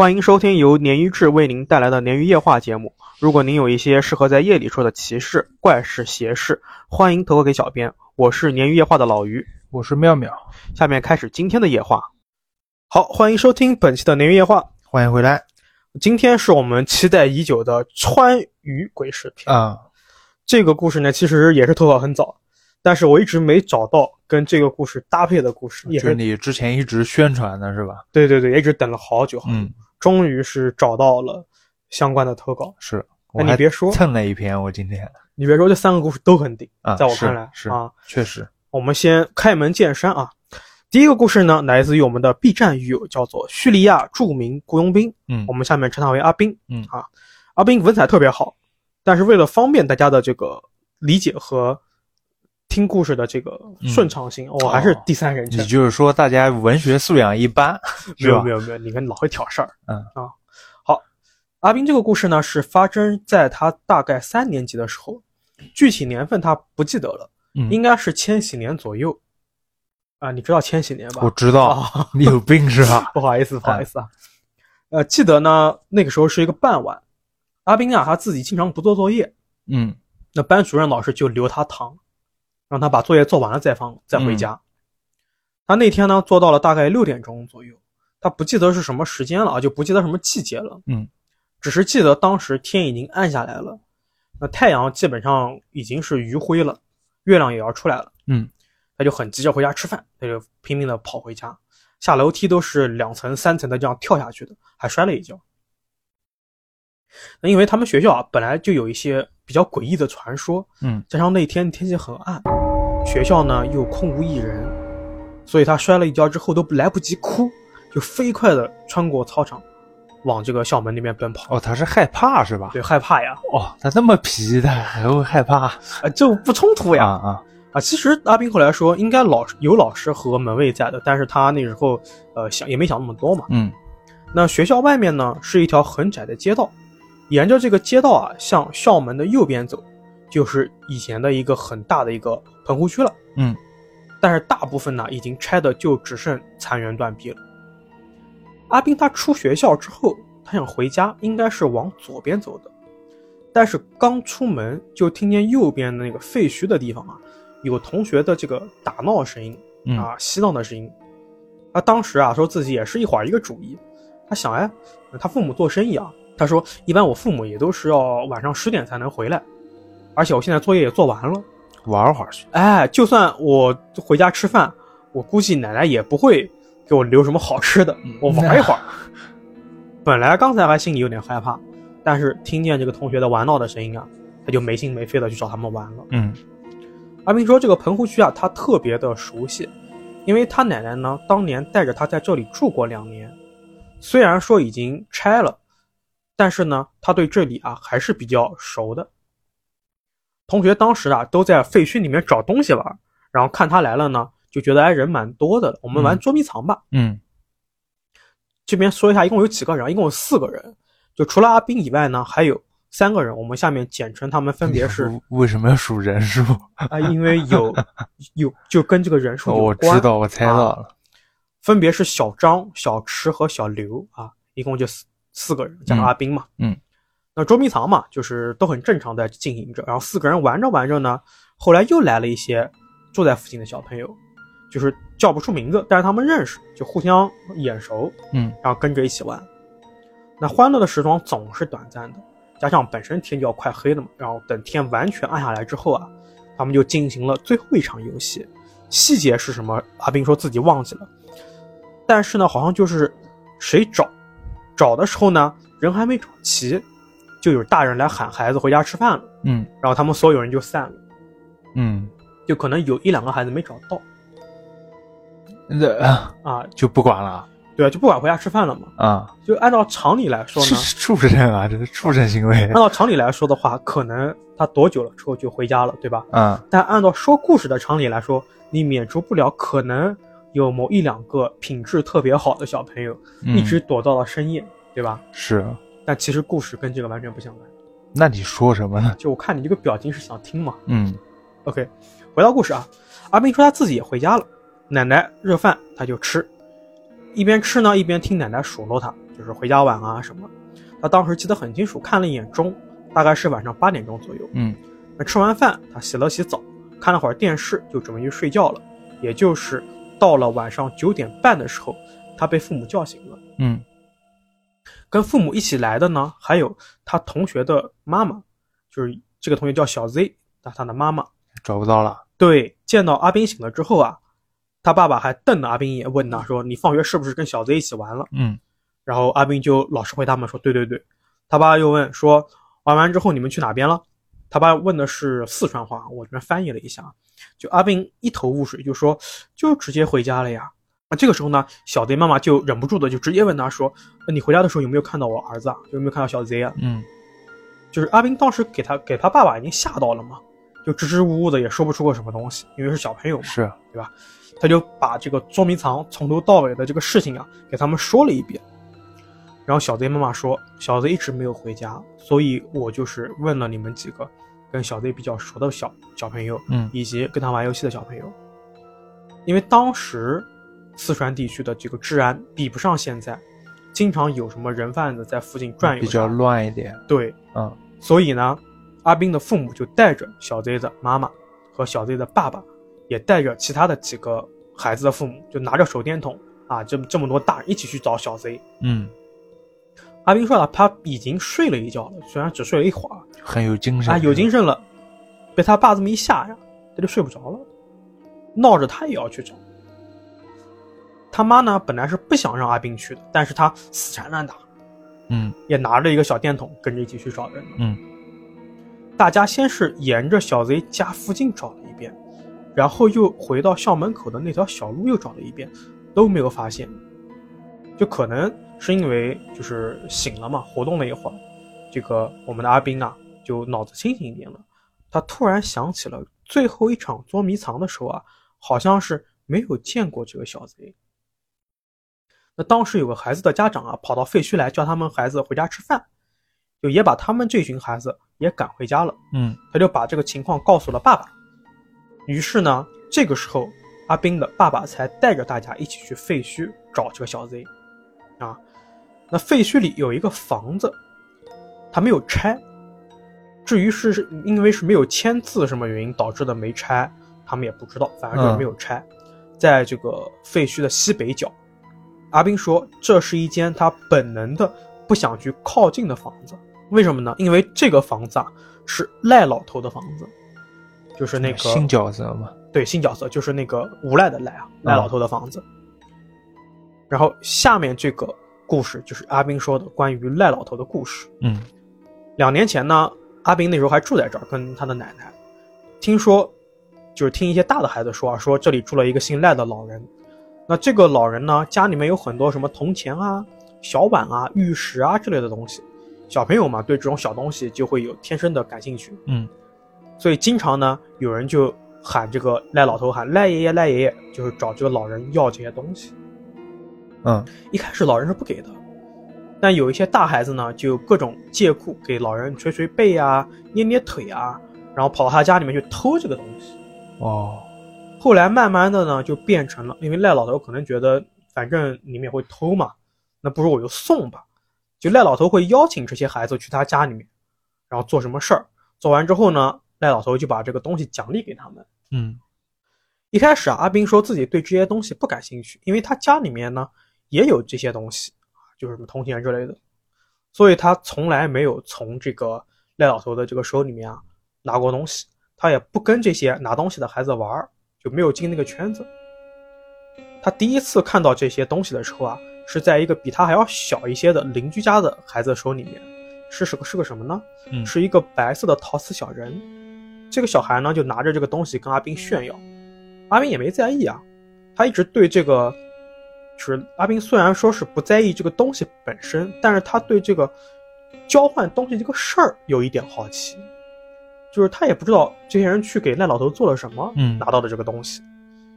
欢迎收听由鲶鱼志为您带来的鲶鱼夜话节目。如果您有一些适合在夜里说的奇事、怪事、邪事，欢迎投稿给小编。我是鲶鱼夜话的老鱼，我是妙妙。下面开始今天的夜话。好，欢迎收听本期的鲶鱼夜话，欢迎回来。今天是我们期待已久的川渝鬼事篇啊。这个故事呢，其实也是投稿很早，但是我一直没找到跟这个故事搭配的故事。也是你之前一直宣传的是吧？对对对，一直等了好久。嗯。终于是找到了相关的投稿，是，那你别说。蹭了一篇，我今天。你别说这三个故事都很顶啊，在我看来是啊，确实。我们先开门见山啊，第一个故事呢来自于我们的 B 站鱼友，叫做叙利亚著名雇佣兵，嗯，我们下面称他为阿斌，嗯。啊，阿斌文采特别好，但是为了方便大家的这个理解和。听故事的这个顺畅性，我还是第三人称。也就是说，大家文学素养一般，没有没有没有，你们老会挑事儿。嗯啊，好，阿斌这个故事呢是发生在他大概三年级的时候，具体年份他不记得了，应该是千禧年左右。啊，你知道千禧年吧？我知道，你有病是吧？不好意思，不好意思啊。呃，记得呢，那个时候是一个傍晚，阿斌啊他自己经常不做作业，嗯，那班主任老师就留他堂。让他把作业做完了再放再回家。他那天呢做到了大概六点钟左右，他不记得是什么时间了啊，就不记得什么季节了。嗯，只是记得当时天已经暗下来了，那太阳基本上已经是余晖了，月亮也要出来了。嗯，他就很急着回家吃饭，他就拼命的跑回家，下楼梯都是两层三层的这样跳下去的，还摔了一跤。那因为他们学校啊本来就有一些比较诡异的传说，嗯，加上那天天气很暗。学校呢又空无一人，所以他摔了一跤之后都来不及哭，就飞快的穿过操场，往这个校门那边奔跑。哦，他是害怕是吧？对，害怕呀。哦，他那么皮，他还会害怕？啊，就不冲突呀。啊啊！其实阿斌后来说，应该老有老师和门卫在的，但是他那时候呃想也没想那么多嘛。嗯。那学校外面呢是一条很窄的街道，沿着这个街道啊向校门的右边走。就是以前的一个很大的一个棚户区了，嗯，但是大部分呢已经拆的就只剩残垣断壁了。阿斌他出学校之后，他想回家，应该是往左边走的，但是刚出门就听见右边的那个废墟的地方啊，有同学的这个打闹声音啊，嬉闹的声音。他当时啊说自己也是一会儿一个主意，他想哎，他父母做生意啊，他说一般我父母也都是要晚上十点才能回来。而且我现在作业也做完了，玩会儿去。哎，就算我回家吃饭，我估计奶奶也不会给我留什么好吃的。我玩一会儿。本来刚才还心里有点害怕，但是听见这个同学的玩闹的声音啊，他就没心没肺的去找他们玩了。嗯，阿斌说这个棚户区啊，他特别的熟悉，因为他奶奶呢当年带着他在这里住过两年，虽然说已经拆了，但是呢他对这里啊还是比较熟的。同学当时啊都在废墟里面找东西玩，然后看他来了呢，就觉得哎人蛮多的，我们玩捉迷藏吧。嗯，这边说一下，一共有几个人？一共有四个人，就除了阿斌以外呢，还有三个人。我们下面简称他们分别是。为什么要数人数啊？因为有 有就跟这个人数有关。我知道，我猜到了，分别是小张、小池和小刘啊，一共就四四个人，加上阿斌嘛。嗯。那捉迷藏嘛，就是都很正常在进行着。然后四个人玩着玩着呢，后来又来了一些住在附近的小朋友，就是叫不出名字，但是他们认识，就互相眼熟，嗯，然后跟着一起玩。那欢乐的时光总是短暂的，加上本身天就要快黑了嘛。然后等天完全暗下来之后啊，他们就进行了最后一场游戏。细节是什么？阿斌说自己忘记了，但是呢，好像就是谁找找的时候呢，人还没找齐。就有大人来喊孩子回家吃饭了，嗯，然后他们所有人就散了，嗯，就可能有一两个孩子没找到，那啊。就不管了，对啊，就不管回家吃饭了嘛，啊，就按照常理来说呢，畜生啊，这是畜生行为。按照常理来说的话，可能他躲久了之后就回家了，对吧？嗯，但按照说故事的常理来说，你免除不了可能有某一两个品质特别好的小朋友一直躲到了深夜，对吧？是。但其实故事跟这个完全不相关。那你说什么呢？就我看你这个表情是想听嘛。嗯。OK，回到故事啊，阿斌说他自己也回家了，奶奶热饭他就吃，一边吃呢一边听奶奶数落他，就是回家晚啊什么。他当时记得很清楚，看了一眼钟，大概是晚上八点钟左右。嗯那吃完饭，他洗了洗澡，看了会儿电视，就准备去睡觉了。也就是到了晚上九点半的时候，他被父母叫醒了。嗯跟父母一起来的呢，还有他同学的妈妈，就是这个同学叫小 Z，那他的妈妈。找不到了。对，见到阿斌醒了之后啊，他爸爸还瞪了阿斌一眼，问他说：“你放学是不是跟小 Z 一起玩了嗯？”然后阿斌就老实回他们说：“对对对。”他爸又问说：“玩完之后你们去哪边了？”他爸问的是四川话，我这边翻译了一下，就阿斌一头雾水，就说：“就直接回家了呀。”啊，这个时候呢，小贼妈妈就忍不住的就直接问他说：“呃你回家的时候有没有看到我儿子啊？有没有看到小贼啊？”嗯就是阿斌当时给他给他爸爸已经吓到了嘛，就支支吾吾的也说不出个什么东西，因为是小朋友嘛，是对吧。他就把这个捉迷藏从头到尾的这个事情啊给他们说了一遍。然后小贼妈妈说，小贼一直没有回家，所以我就是问了你们几个跟小贼比较熟的小小朋友，嗯以及跟他玩游戏的小朋友，因为当时四川地区的这个治安比不上现在，经常有什么人贩子在附近转悠，比较。乱一点。对，嗯所以呢，阿斌的父母就带着小 Z 的妈妈和小 Z 的爸爸，也带着其他的几个孩子的父母，就拿着手电筒啊，这这么多大人一起去找小 Z。嗯，阿斌说了，他已经睡了一觉了，虽然只睡了一会儿很有精神啊，有精神了，被他爸这么一吓呀，他就睡不着了，闹着他也要去找。他妈呢，本来是不想让阿斌去的，但是他死缠烂打，嗯也拿着一个小电筒跟着一起去找人了。嗯大家先是沿着小贼家附近找了一遍，然后又回到校门口的那条小路又找了一遍，都没有发现。就可能是因为就是醒了嘛，活动了一会儿，这个我们的阿斌啊就脑子清醒一点了。他突然想起了最后一场捉迷藏的时候啊，好像是没有见过这个小贼。那当时有个孩子的家长啊，跑到废墟来叫他们孩子回家吃饭，就也把他们这群孩子也赶回家了。嗯他就把这个情况告诉了爸爸。于是呢，这个时候阿斌的爸爸才带着大家一起去废墟找这个小 Z。啊，那废墟里有一个房子，他没有拆。至于是是因为是没有签字什么原因导致的没拆，他们也不知道，反正就是没有拆。在这个废墟的西北角，阿斌说这是一间他本能的不想去靠近的房子。为什么呢？因为这个房子啊是赖老头的房子，就是那个新角色嘛。对新角色，就是那个无赖的赖啊，赖老头的房子。然后下面这个故事就是阿斌说的关于赖老头的故事。嗯两年前呢，阿斌那时候还住在这儿，跟他的奶奶。听说，就是听一些大的孩子说啊，说这里住了一个姓赖的老人。那这个老人呢，家里面有很多什么铜钱啊、小碗啊、玉石啊之类的东西。小朋友嘛，对这种小东西就会有天生的感兴趣，嗯所以经常呢，有人就喊这个赖老头喊赖爷爷、赖爷爷，就是找这个老人要这些东西。嗯一开始老人是不给的，但有一些大孩子呢，就各种借故给老人捶捶背啊、捏捏腿啊，然后跑到他家里面去偷这个东西。哦后来慢慢的呢，就变成了，因为赖老头可能觉得反正你们也会偷嘛，那不如我就送吧。就赖老头会邀请这些孩子去他家里面，然后做什么事儿，做完之后呢，赖老头就把这个东西奖励给他们。嗯。一开始啊，阿斌说自己对这些东西不感兴趣，因为他家里面呢也有这些东西，就是什么铜钱之类的，所以他从来没有从这个赖老头的这个手里面啊拿过东西，他也不跟这些拿东西的孩子玩儿，就没有进那个圈子。他第一次看到这些东西的时候啊，是在一个比他还要小一些的邻居家的孩子手里面，是是个是个什么呢？嗯是一个白色的陶瓷小人。这个小孩呢，就拿着这个东西跟阿斌炫耀，阿斌也没在意啊，他一直对这个，就是阿斌虽然说是不在意这个东西本身，但是他对这个交换东西这个事儿有一点好奇，就是他也不知道这些人去给赖老头做了什么，嗯拿到的这个东西，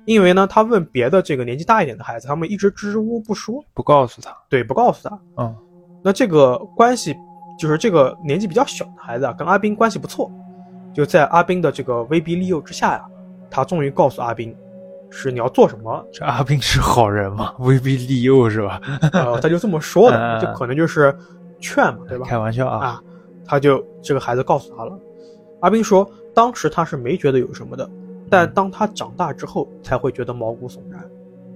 因为呢，他问别的这个年纪大一点的孩子，他们一直支支吾吾不说，不告诉他。对，不告诉他，嗯那这个关系就是这个年纪比较小的孩子啊，跟阿斌关系不错，就在阿斌的这个威逼利诱之下呀，他终于告诉阿斌，是你要做什么？这阿斌是好人吗？威逼利诱是吧？呃，他就这么说的，嗯就可能就是劝嘛，对吧？开玩笑啊，啊，他就这个孩子告诉他了。阿斌说，当时他是没觉得有什么的，但当他长大之后才会觉得毛骨悚然。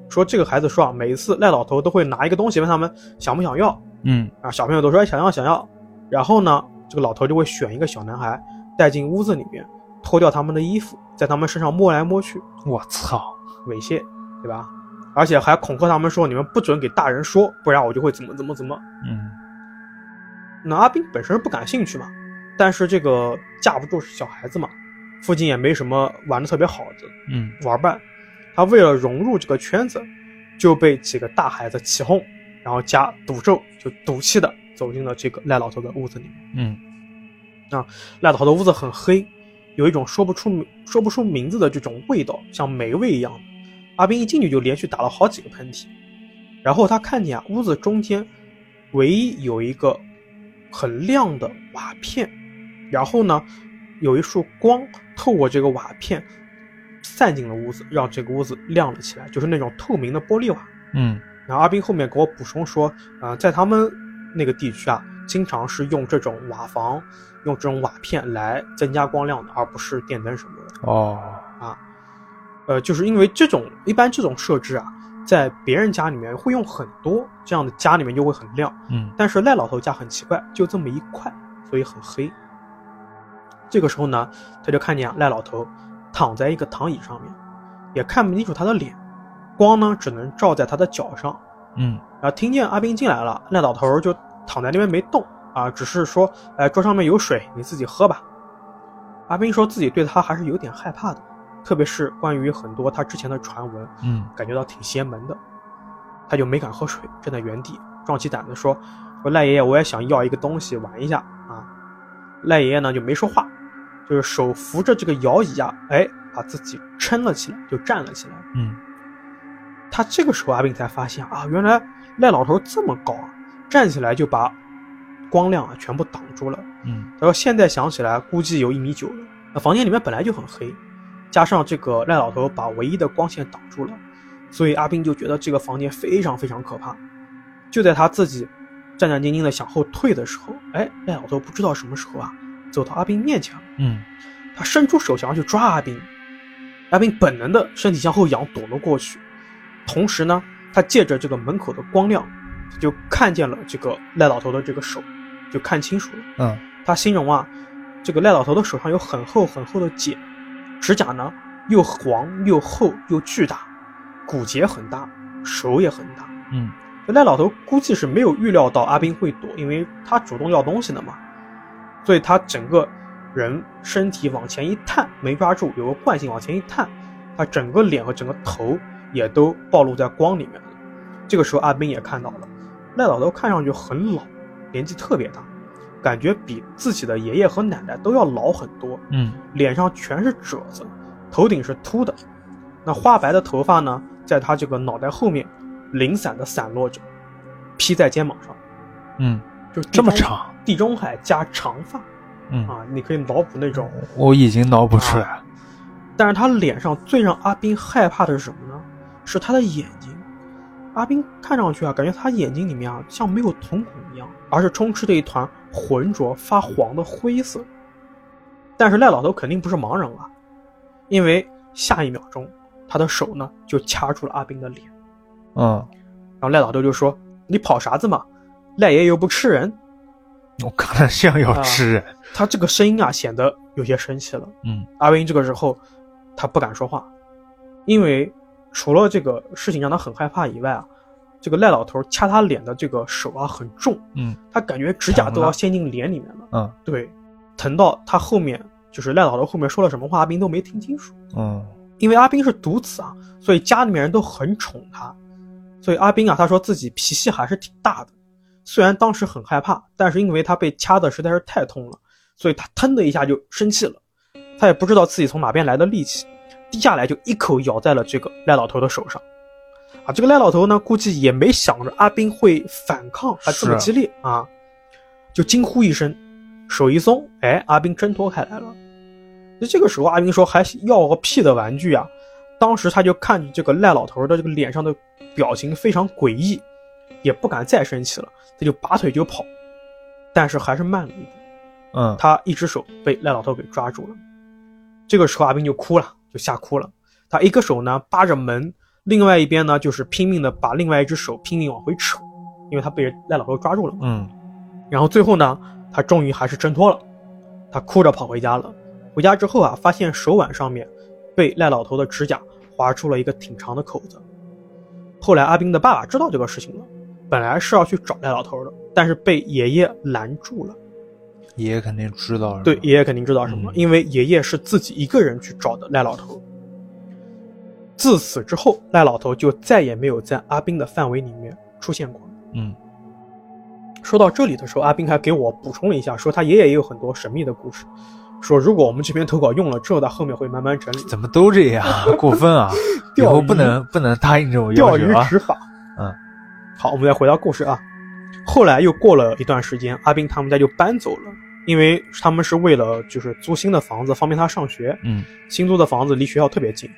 说这个孩子说啊，每次赖老头都会拿一个东西问他们想不想要嗯啊，小朋友都说哎想要想要，然后呢，这个老头就会选一个小男孩带进屋子里面，脱掉他们的衣服，在他们身上摸来摸去，我操，猥亵，对吧？而且还恐吓他们说你们不准给大人说，不然我就会怎么怎么怎么。嗯那阿斌本身不感兴趣嘛，但是这个架不住是小孩子嘛，附近也没什么玩的特别好的嗯玩伴，他为了融入这个圈子，就被几个大孩子起哄，然后加赌咒，就赌气的走进了这个赖老头的屋子里面。嗯啊赖老头的屋子很黑，有一种说不出说不出名字的这种味道，像霉味一样。阿斌一进去就连续打了好几个喷嚏，然后他看见啊，屋子中间唯一有一个很亮的瓦片，然后呢，有一束光透过这个瓦片散进了屋子，让这个屋子亮了起来，就是那种透明的玻璃瓦。嗯然后阿斌后面给我补充说，啊、在他们那个地区啊，经常是用这种瓦房，用这种瓦片来增加光亮的，而不是电灯什么的。哦，啊呃，就是因为这种一般这种设置啊，在别人家里面会用很多，这样的家里面就会很亮。嗯但是赖老头家很奇怪，就这么一块，所以很黑。这个时候呢，他就看见啊赖老头躺在一个躺椅上面，也看不清楚他的脸，光呢只能照在他的脚上。嗯然后听见阿斌进来了，赖老头就躺在那边没动啊，只是说，哎，桌上面有水，你自己喝吧。阿斌说自己对他还是有点害怕的，特别是关于很多他之前的传闻，嗯感觉到挺邪门的，他就没敢喝水，站在原地，壮起胆子说：“说赖爷爷，我也想要一个东西玩一下啊。”赖爷爷呢就没说话，就是手扶着这个摇椅啊，哎，把自己撑了起来，就站了起来。嗯他这个时候阿斌才发现啊，原来赖老头这么高啊，站起来就把光亮啊全部挡住了。嗯他说现在想起来，估计有一米九了。那房间里面本来就很黑，加上这个赖老头把唯一的光线挡住了，所以阿斌就觉得这个房间非常非常可怕。就在他自己战战兢兢的向后退的时候，哎，赖老头不知道什么时候啊，走到阿斌面前了。嗯他伸出手想要去抓阿斌，阿斌本能的身体向后仰躲了过去，同时呢，他借着这个门口的光亮，就看见了这个赖老头的这个手，就看清楚了。嗯他形容啊，这个赖老头的手上有很厚很厚的茧，指甲呢又黄又厚又巨大，骨节很大，手也很大。嗯这赖老头估计是没有预料到阿斌会躲，因为他主动要东西的嘛，所以他整个人身体往前一探，没抓住，有个惯性往前一探，他整个脸和整个头也都暴露在光里面了。这个时候阿斌也看到了，赖老头看上去很老，年纪特别大，感觉比自己的爷爷和奶奶都要老很多，嗯脸上全是褶子，头顶是秃的，那花白的头发呢，在他这个脑袋后面零散的散落着，披在肩膀上，嗯，就这么长，地中海加长发嗯，啊，你可以脑补那种。我已经脑补出来了。但是他脸上最让阿斌害怕的是什么呢？是他的眼睛。阿斌看上去啊，感觉他眼睛里面啊像没有瞳孔一样，而是充斥着一团浑浊发黄的灰色。但是赖老头肯定不是盲人啊，因为下一秒钟他的手呢就掐住了阿斌的脸，嗯，然后赖老头就说：“你跑啥子嘛？赖爷又不吃人。我看着像要啊吃人。”他这个声音啊显得有些生气了。嗯阿斌这个时候他不敢说话，因为除了这个事情让他很害怕以外啊，这个赖老头掐他脸的这个手啊很重，嗯他感觉指甲都要陷进脸里面了。嗯对，疼到他后面就是赖老头后面说了什么话，阿斌都没听清楚。嗯因为阿斌是独子啊，所以家里面人都很宠他，所以阿斌啊，他说自己脾气还是挺大的。虽然当时很害怕，但是因为他被掐的实在是太痛了，所以他腾的一下就生气了。他也不知道自己从哪边来的力气，低下来就一口咬在了这个赖老头的手上。啊，这个赖老头呢，估计也没想着阿斌会反抗，还这么激烈啊，就惊呼一声，手一松，哎，阿斌挣脱开来了。那这个时候，阿斌说还要个屁的玩具啊！当时他就看着这个赖老头的这个脸上的表情非常诡异，也不敢再生气了，他就拔腿就跑，但是还是慢了一步。嗯，他一只手被赖老头给抓住了。这个时候阿斌就哭了，就吓哭了。他一个手呢扒着门，另外一边呢就是拼命的把另外一只手拼命往回扯，因为他被赖老头抓住了嘛。嗯，然后最后呢，他终于还是挣脱了，他哭着跑回家了。回家之后啊，发现手腕上面被赖老头的指甲划出了一个挺长的口子。后来阿斌的爸爸知道这个事情了，本来是要去找赖老头的，但是被爷爷拦住了。爷爷肯定知道了。对，爷爷肯定知道什么，嗯因为爷爷是自己一个人去找的赖老头。自此之后，赖老头就再也没有在阿斌的范围里面出现过。嗯，说到这里的时候，阿斌还给我补充了一下，说他爷爷也有很多神秘的故事，说如果我们这篇投稿用了之后，他后面会慢慢整理。怎么都这样，过分啊！以钓鱼后不能不能答应这种钓鱼要求啊。执法。嗯，好，我们再回到故事啊。后来又过了一段时间，阿斌他们家就搬走了，因为他们是为了就是租新的房子，方便他上学。嗯新租的房子离学校特别近。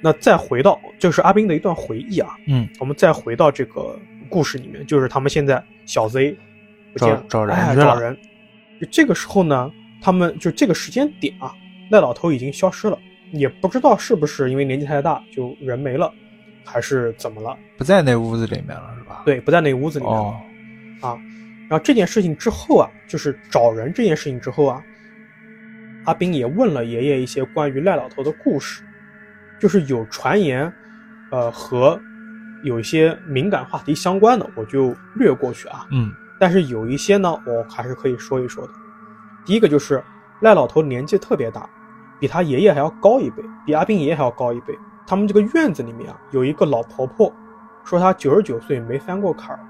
那再回到，这是阿斌的一段回忆啊。嗯，我们再回到这个故事里面，就是他们现在小 Z 不见了找找人哎找人。就这个时候呢，他们就这个时间点啊，赖老头已经消失了，也不知道是不是因为年纪太大就人没了，还是怎么了？不在那屋子里面了是吧？。对，不在那屋子里面了。哦，啊。然后这件事情之后啊，就是找人这件事情之后啊，阿斌也问了爷爷一些关于赖老头的故事，就是有传言，呃，和有一些敏感话题相关的，我就略过去啊。嗯但是有一些呢，我还是可以说一说的。第一个就是赖老头年纪特别大，比他爷爷还要高一辈，比阿斌爷爷还要高一倍。他们这个院子里面啊，有一个老婆婆，说她九十九岁没翻过坎儿，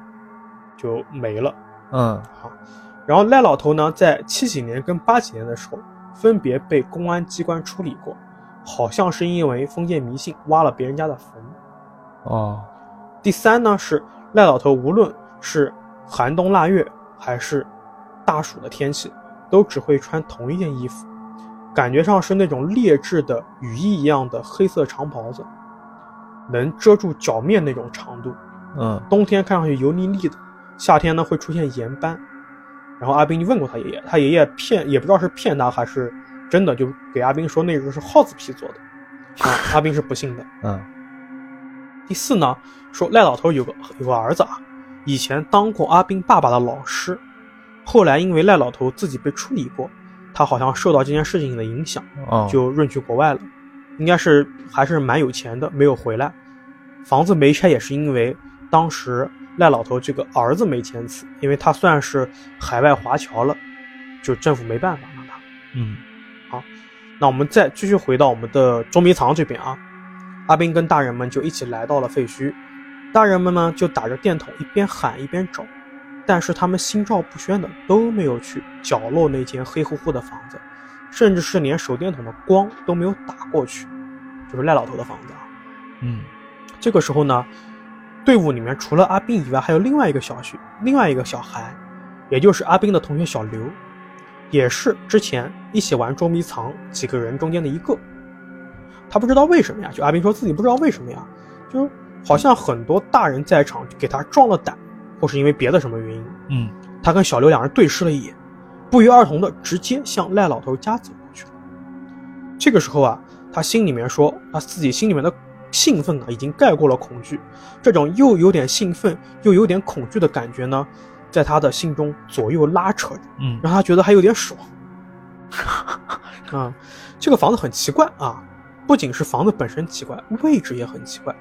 就没了。嗯好，然后赖老头呢，在七几年跟八几年的时候，分别被公安机关处理过，好像是因为封建迷信挖了别人家的坟。哦，第三呢是赖老头，无论是寒冬腊月还是大暑的天气，都只会穿同一件衣服，感觉上是那种劣质的雨衣一样的黑色长袍子，能遮住脚面那种长度。嗯冬天看上去油腻腻的，夏天呢会出现盐斑。然后阿斌就问过他爷爷，他爷爷骗也不知道是骗他还是真的，就给阿斌说那个是耗子皮做的。啊，阿斌是不信的。嗯第四呢，说赖老头有个有个儿子啊，以前当过阿斌爸爸的老师，后来因为赖老头自己被处理过，他好像受到这件事情的影响，哦，就润去国外了，应该是还是蛮有钱的，没有回来。房子没拆也是因为当时赖老头这个儿子没签字，因为他算是海外华侨了，就政府没办法让他。嗯。好那我们再继续回到我们的捉迷藏这边啊，阿斌跟大人们就一起来到了废墟，大人们呢就打着电筒一边喊一边找，但是他们心照不宣的都没有去角落那间黑乎乎的房子，甚至是连手电筒的光都没有打过去，就是赖老头的房子啊。嗯这个时候呢，队伍里面除了阿斌以外，还有另外一个小学，另外一个小孩，也就是阿斌的同学小刘，也是之前一起玩捉迷藏几个人中间的一个。他不知道为什么呀，就阿斌说自己不知道为什么呀，就好像很多大人在场给他壮了胆，或是因为别的什么原因，嗯他跟小刘两人对视了一眼，不约而同的直接向赖老头家走过去了。这个时候啊，他心里面说，他自己心里面的兴奋啊，已经盖过了恐惧。这种又有点兴奋又有点恐惧的感觉呢，在他的心中左右拉扯着，嗯让他觉得还有点爽。啊，这个房子很奇怪啊，不仅是房子本身奇怪，位置也很奇怪。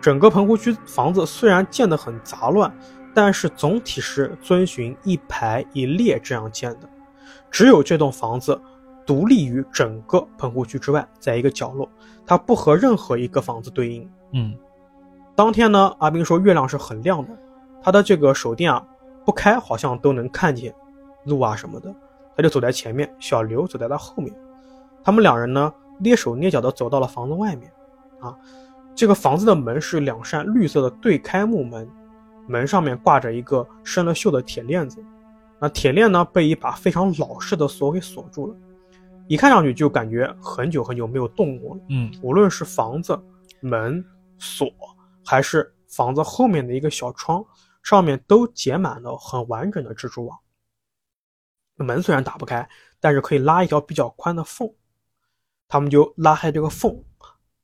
整个棚户区房子虽然建得很杂乱，但是总体是遵循一排一列这样建的。只有这栋房子独立于整个棚户区之外，在一个角落，它不和任何一个房子对应。嗯当天呢，阿斌说月亮是很亮的，他的这个手电啊不开，好像都能看见路啊什么的。他就走在前面，小刘走在他后面。他们两人呢蹑手蹑脚地走到了房子外面。啊，这个房子的门是两扇绿色的对开木门，门上面挂着一个生了锈的铁链子。那铁链呢被一把非常老式的锁给锁住了。一看上去就感觉很久很久没有动过了。嗯，无论是房子门锁，还是房子后面的一个小窗，上面都结满了很完整的蜘蛛网。门虽然打不开，但是可以拉一条比较宽的缝。他们就拉开这个缝，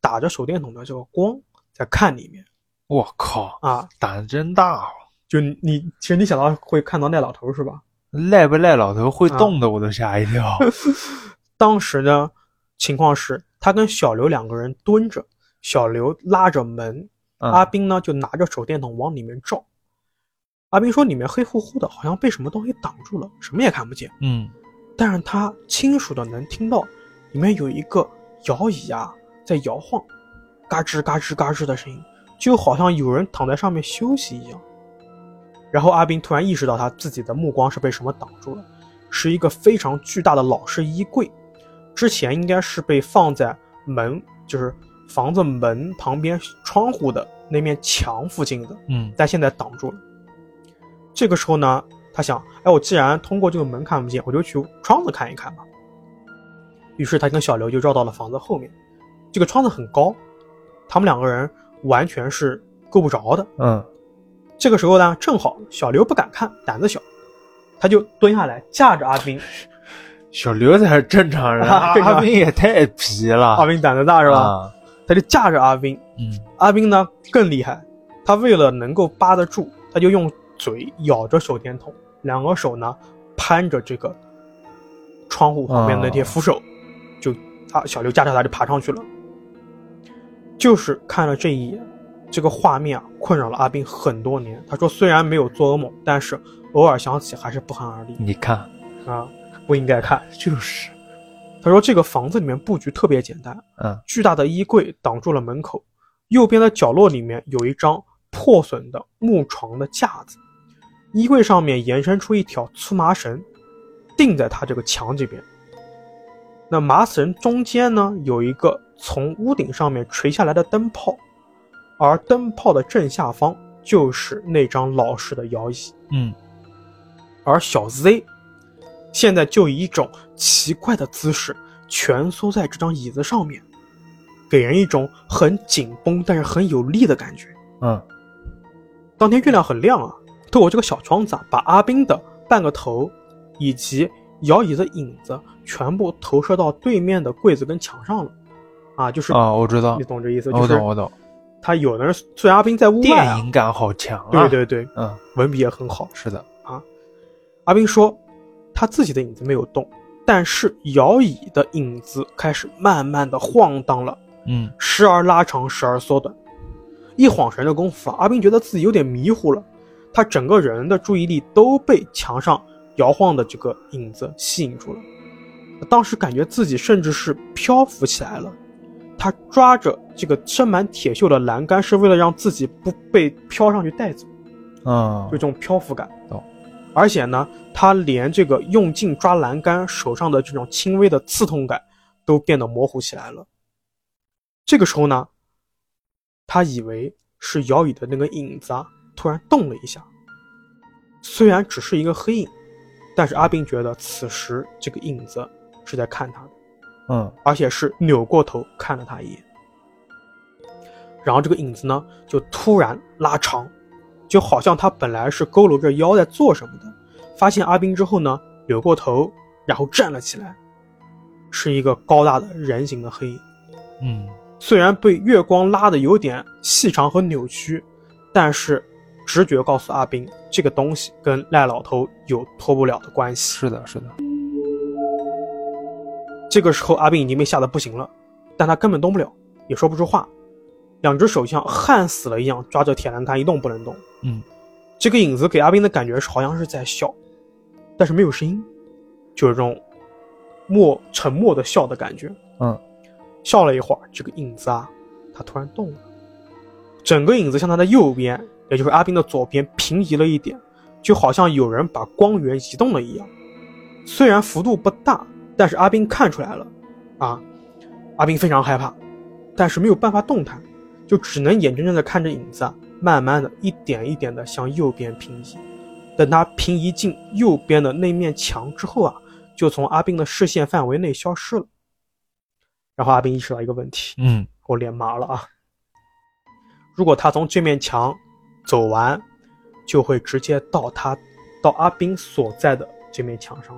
打着手电筒的这个光在看里面。我靠啊，胆真大！哦！就你，其实你想到会看到那老头是吧？赖不赖老头会动的，我都吓一跳。当时呢，情况是他跟小刘两个人蹲着，小刘拉着门，阿斌呢就拿着手电筒往里面照。阿斌说里面黑乎乎的，好像被什么东西挡住了，什么也看不见。嗯，但是他清楚的能听到。里面有一个摇椅啊，在摇晃，嘎吱嘎吱嘎吱的声音，就好像有人躺在上面休息一样。然后阿斌突然意识到，他自己的目光是被什么挡住了，是一个非常巨大的老式衣柜，之前应该是被放在门，就是房子门旁边窗户的那面墙附近的，嗯，但现在挡住了。这个时候呢，他想，哎，我既然通过这个门看不见，我就去窗子看一看吧。于是他跟小刘就绕到了房子后面，这个窗子很高，他们两个人完全是够不着的。嗯，这个时候呢，正好小刘不敢看，胆子小，他就蹲下来架着阿斌。小刘才是正常人，阿斌也太皮了。阿斌胆子大是吧？他就架着阿斌。嗯，阿斌呢更厉害，他为了能够扒得住，他就用嘴咬着手电筒，两个手呢攀着这个窗户旁边的那些扶手。就啊，小刘架着他就爬上去了。就是看了这一眼，这个画面啊，困扰了阿斌很多年。他说，虽然没有做噩梦，但是偶尔想起还是不寒而栗。你看啊，不应该看，就是。他说，这个房子里面布局特别简单，嗯，巨大的衣柜挡住了门口，右边的角落里面有一张破损的木床的架子，衣柜上面延伸出一条粗麻绳，钉在他这个墙这边。那麻绳中间呢，有一个从屋顶上面垂下来的灯泡，而灯泡的正下方就是那张老式的摇椅。嗯，而小 Z 现在就以一种奇怪的姿势蜷缩在这张椅子上面，给人一种很紧绷但是很有力的感觉。嗯，当天月亮很亮啊，透过这个小窗子，把阿斌的半个头以及。摇椅的影子全部投射到对面的柜子跟墙上了，啊，就是啊，我知道，你懂这意思？我懂，我懂。他有的人虽然阿斌在屋外，电影感好强啊！对对对，嗯，文笔也很好。是的啊，阿斌说他自己的影子没有动，但是摇椅的影子开始慢慢的晃荡了，嗯，时而拉长，时而缩短。一晃神的功夫，阿斌觉得自己有点迷糊了，他整个人的注意力都被墙上。摇晃的这个影子吸引住了，当时感觉自己甚至是漂浮起来了。他抓着这个生满铁锈的栏杆，是为了让自己不被飘上去带走。嗯，就这种漂浮感。哦。而且呢，他连这个用劲抓栏杆手上的这种轻微的刺痛感都变得模糊起来了。这个时候呢，他以为是摇椅的那个影子啊，突然动了一下，虽然只是一个黑影。但是阿斌觉得此时这个影子是在看他的，嗯，而且是扭过头看了他一眼。然后这个影子呢就突然拉长，就好像他本来是佝偻着腰在做什么的，发现阿斌之后呢扭过头，然后站了起来，是一个高大的人形的黑影。嗯，虽然被月光拉的有点细长和扭曲，但是。直觉告诉阿斌，这个东西跟赖老头有脱不了的关系。是的，是的。这个时候，阿斌已经被吓得不行了，但他根本动不了，也说不出话，两只手像焊死了一样抓着铁栏杆，一动不能动。嗯，这个影子给阿斌的感觉是好像是在笑，但是没有声音，就是这种默沉默的笑的感觉。嗯，笑了一会儿，这个影子啊，他突然动了，整个影子向他的右边。也就是阿斌的左边平移了一点，就好像有人把光源移动了一样。虽然幅度不大，但是阿斌看出来了。啊，阿斌非常害怕，但是没有办法动弹，就只能眼睁睁的看着影子啊，慢慢的一点一点的向右边平移。等他平移进右边的那面墙之后啊，就从阿斌的视线范围内消失了。然后阿斌意识到一个问题，嗯，我脸麻了啊！如果他从这面墙走完，就会直接到他到阿斌所在的这面墙上。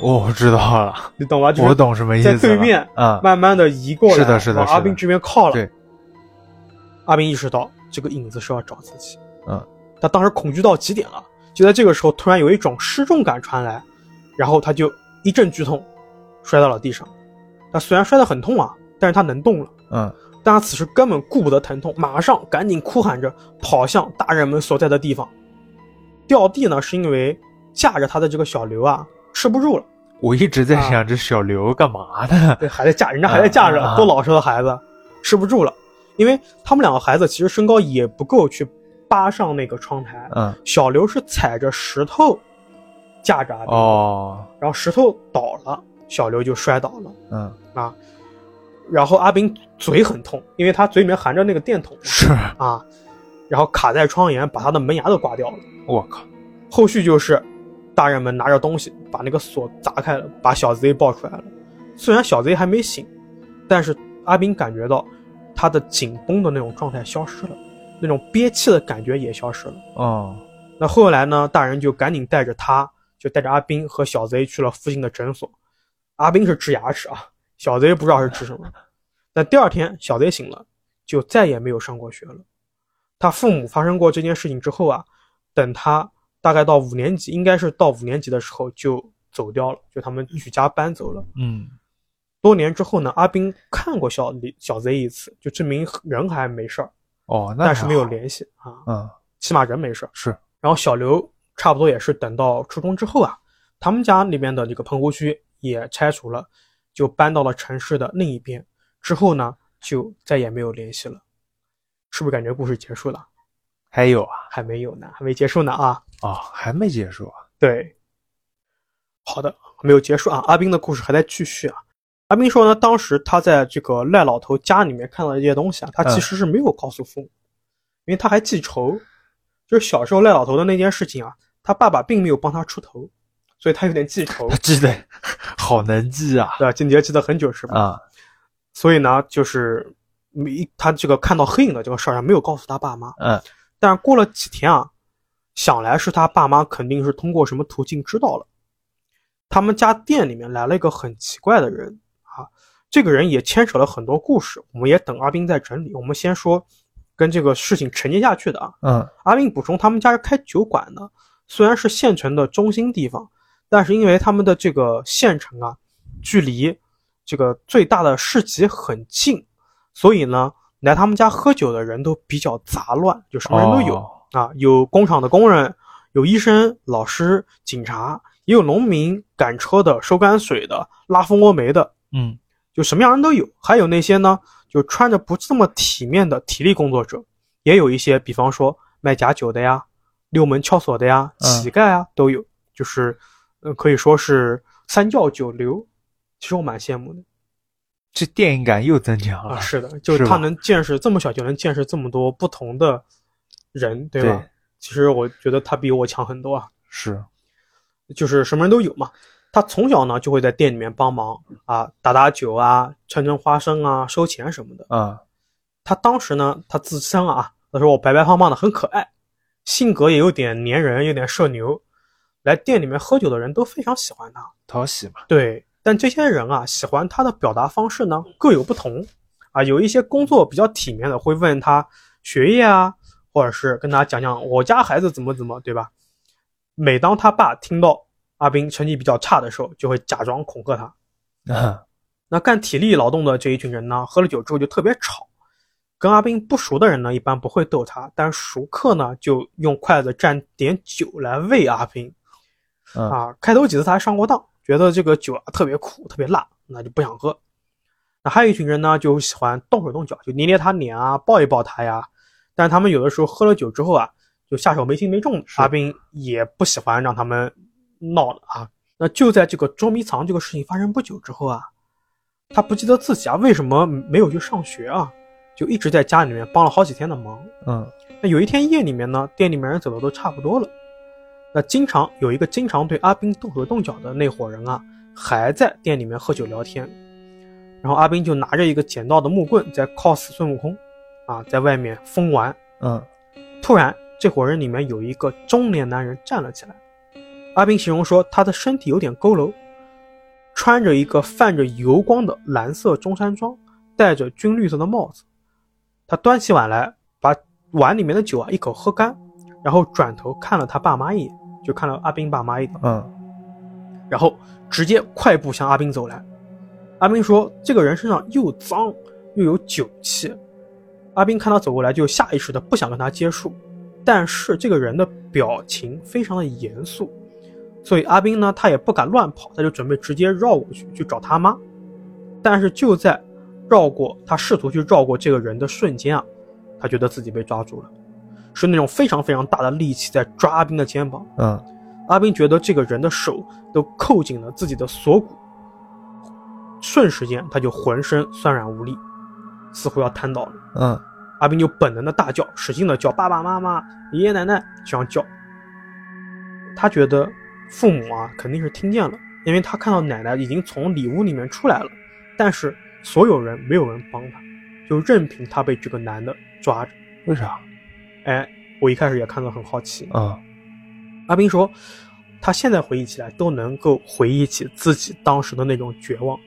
我知道了，你懂吧？我懂什么意思。在对面，嗯，慢慢的移过来，是的，是的，往阿斌这边靠了。对，阿斌意识到这个影子是要找自己。嗯，他当时恐惧到极点了。就在这个时候，突然有一种失重感传来，然后他就一阵剧痛，摔到了地上。他虽然摔得很痛啊，但是他能动了。嗯，但他此时根本顾不得疼痛，马上赶紧哭喊着跑向大人们所在的地方。掉地呢，是因为架着他的这个小刘啊，吃不住了。我一直在想，这小刘干嘛呢？对，还在架，人家还在架着，多老实的孩子，吃不住了。因为他们两个孩子其实身高也不够去。扒上那个窗台，嗯，小刘是踩着石头架着哦，然后石头倒了，小刘就摔倒了，嗯。啊，然后阿斌嘴很痛，因为他嘴里面含着那个电筒，是。啊，然后卡在窗沿，把他的门牙都刮掉了，我靠，后续就是大人们拿着东西把那个锁砸开了，把小贼抱出来了，虽然小贼还没醒，但是阿斌感觉到他的紧绷的那种状态消失了。那种憋气的感觉也消失了。哦，那后来呢？大人就赶紧带着他，就带着阿斌和小贼去了附近的诊所。阿斌是治牙齿啊，小贼不知道是治什么。那第二天，小贼醒了，就再也没有上过学了。他父母发生过这件事情之后啊，等他大概到五年级，应该是到五年级的时候就走掉了，就他们举家搬走了。嗯，多年之后呢，阿斌看过小李小贼一次，就证明人还没事儿。哦，但是没有联系啊，嗯，起码人没事是。然后小刘差不多也是等到初中之后啊，他们家那边的这个棚户区也拆除了，就搬到了城市的另一边。之后呢，就再也没有联系了。是不是感觉故事结束了？还有啊？还没有呢，还没结束呢啊！哦，还没结束啊？对，好的，没有结束啊。阿斌的故事还在继续啊。阿斌说呢，当时他在这个赖老头家里面看到一些东西啊，他其实是没有告诉父母，因为他还记仇，就是小时候赖老头的那件事情啊，他爸爸并没有帮他出头，所以他有点记仇。他 记得好难记啊，对吧？记节记得很久是吧？啊，所以呢，就是没他这个看到黑影的这个事儿，没有告诉他爸妈。嗯，但是过了几天啊，想来是他爸妈肯定是通过什么途径知道了，他们家店里面来了一个很奇怪的人。啊，这个人也牵扯了很多故事，我们也等阿斌在整理。我们先说跟这个事情承接下去的啊。嗯，阿斌补充，他们家是开酒馆的，虽然是县城的中心地方，但是因为他们的这个县城啊，距离这个最大的市集很近，所以呢，来他们家喝酒的人都比较杂乱，就什么人都有啊，有工厂的工人，有医生、老师、警察，也有农民、赶车的、收泔水的、拉蜂窝煤的。嗯，就什么样人都有，还有那些呢，就穿着不这么体面的体力工作者，也有一些，比方说卖假酒的呀、六门撬锁的呀、乞丐啊，都有。就是，呃，可以说是三教九流。其实我蛮羡慕的，这电影感又增强了。是的，就是他能见识这么小就能见识这么多不同的人，对吧？其实我觉得他比我强很多啊。是，就是什么人都有嘛。他从小呢就会在店里面帮忙啊，打打酒啊，称称花生啊，收钱什么的。嗯，他当时呢，他自称啊，他说我白白胖胖的很可爱，性格也有点粘人，有点社牛。来店里面喝酒的人都非常喜欢他，讨喜嘛。对，但这些人啊，喜欢他的表达方式呢各有不同啊。有一些工作比较体面的，会问他学业啊，或者是跟他讲讲我家孩子怎么怎么，对吧？每当他爸听到。阿斌成绩比较差的时候，就会假装恐吓他。啊那干体力劳动的这一群人呢，喝了酒之后就特别吵。跟阿斌不熟的人呢，一般不会逗他，但熟客呢，就用筷子蘸点酒来喂阿斌。啊，开头几次他还上过当，觉得这个酒啊特别苦、特别辣，那就不想喝。那还有一群人呢，就喜欢动手动脚，就捏捏他脸啊，抱一抱他呀。但是他们有的时候喝了酒之后啊，就下手没轻没重。阿斌也不喜欢让他们。闹了啊！那就在这个捉迷藏这个事情发生不久之后啊，他不记得自己啊为什么没有去上学啊，就一直在家里面帮了好几天的忙。嗯，那有一天夜里面呢，店里面人走的都差不多了，那经常有一个经常对阿斌动手动脚的那伙人啊，还在店里面喝酒聊天。然后阿斌就拿着一个捡到的木棍在 cos 孙悟空，啊，在外面疯玩。嗯，突然这伙人里面有一个中年男人站了起来。阿斌形容说他的身体有点佝偻，穿着一个泛着油光的蓝色中山装，戴着军绿色的帽子。他端起碗来，把碗里面的酒啊一口喝干，然后转头看了他爸妈一眼，就看到阿斌爸妈一眼。嗯，然后直接快步向阿斌走来。阿斌说：“这个人身上又脏又有酒气。”阿斌看他走过来，就下意识的不想跟他接触，但是这个人的表情非常的严肃，所以阿斌呢，他也不敢乱跑，他就准备直接绕过去去找他妈。但是就在绕过他试图去绕过这个人的瞬间啊，他觉得自己被抓住了，是那种非常非常大的力气在抓阿斌的肩膀。嗯，阿斌觉得这个人的手都扣紧了自己的锁骨。瞬时间，他就浑身酸软无力，似乎要瘫倒了。嗯，阿斌就本能的大叫，使劲的叫爸爸妈妈、爷爷奶奶，这样叫。他觉得父母啊肯定是听见了，因为他看到奶奶已经从里屋里面出来了，但是所有人没有人帮他，就任凭他被这个男的抓着。为啥？哎，我一开始也看到很好奇。啊，阿斌说，他现在回忆起来都能够回忆起自己当时的那种绝望。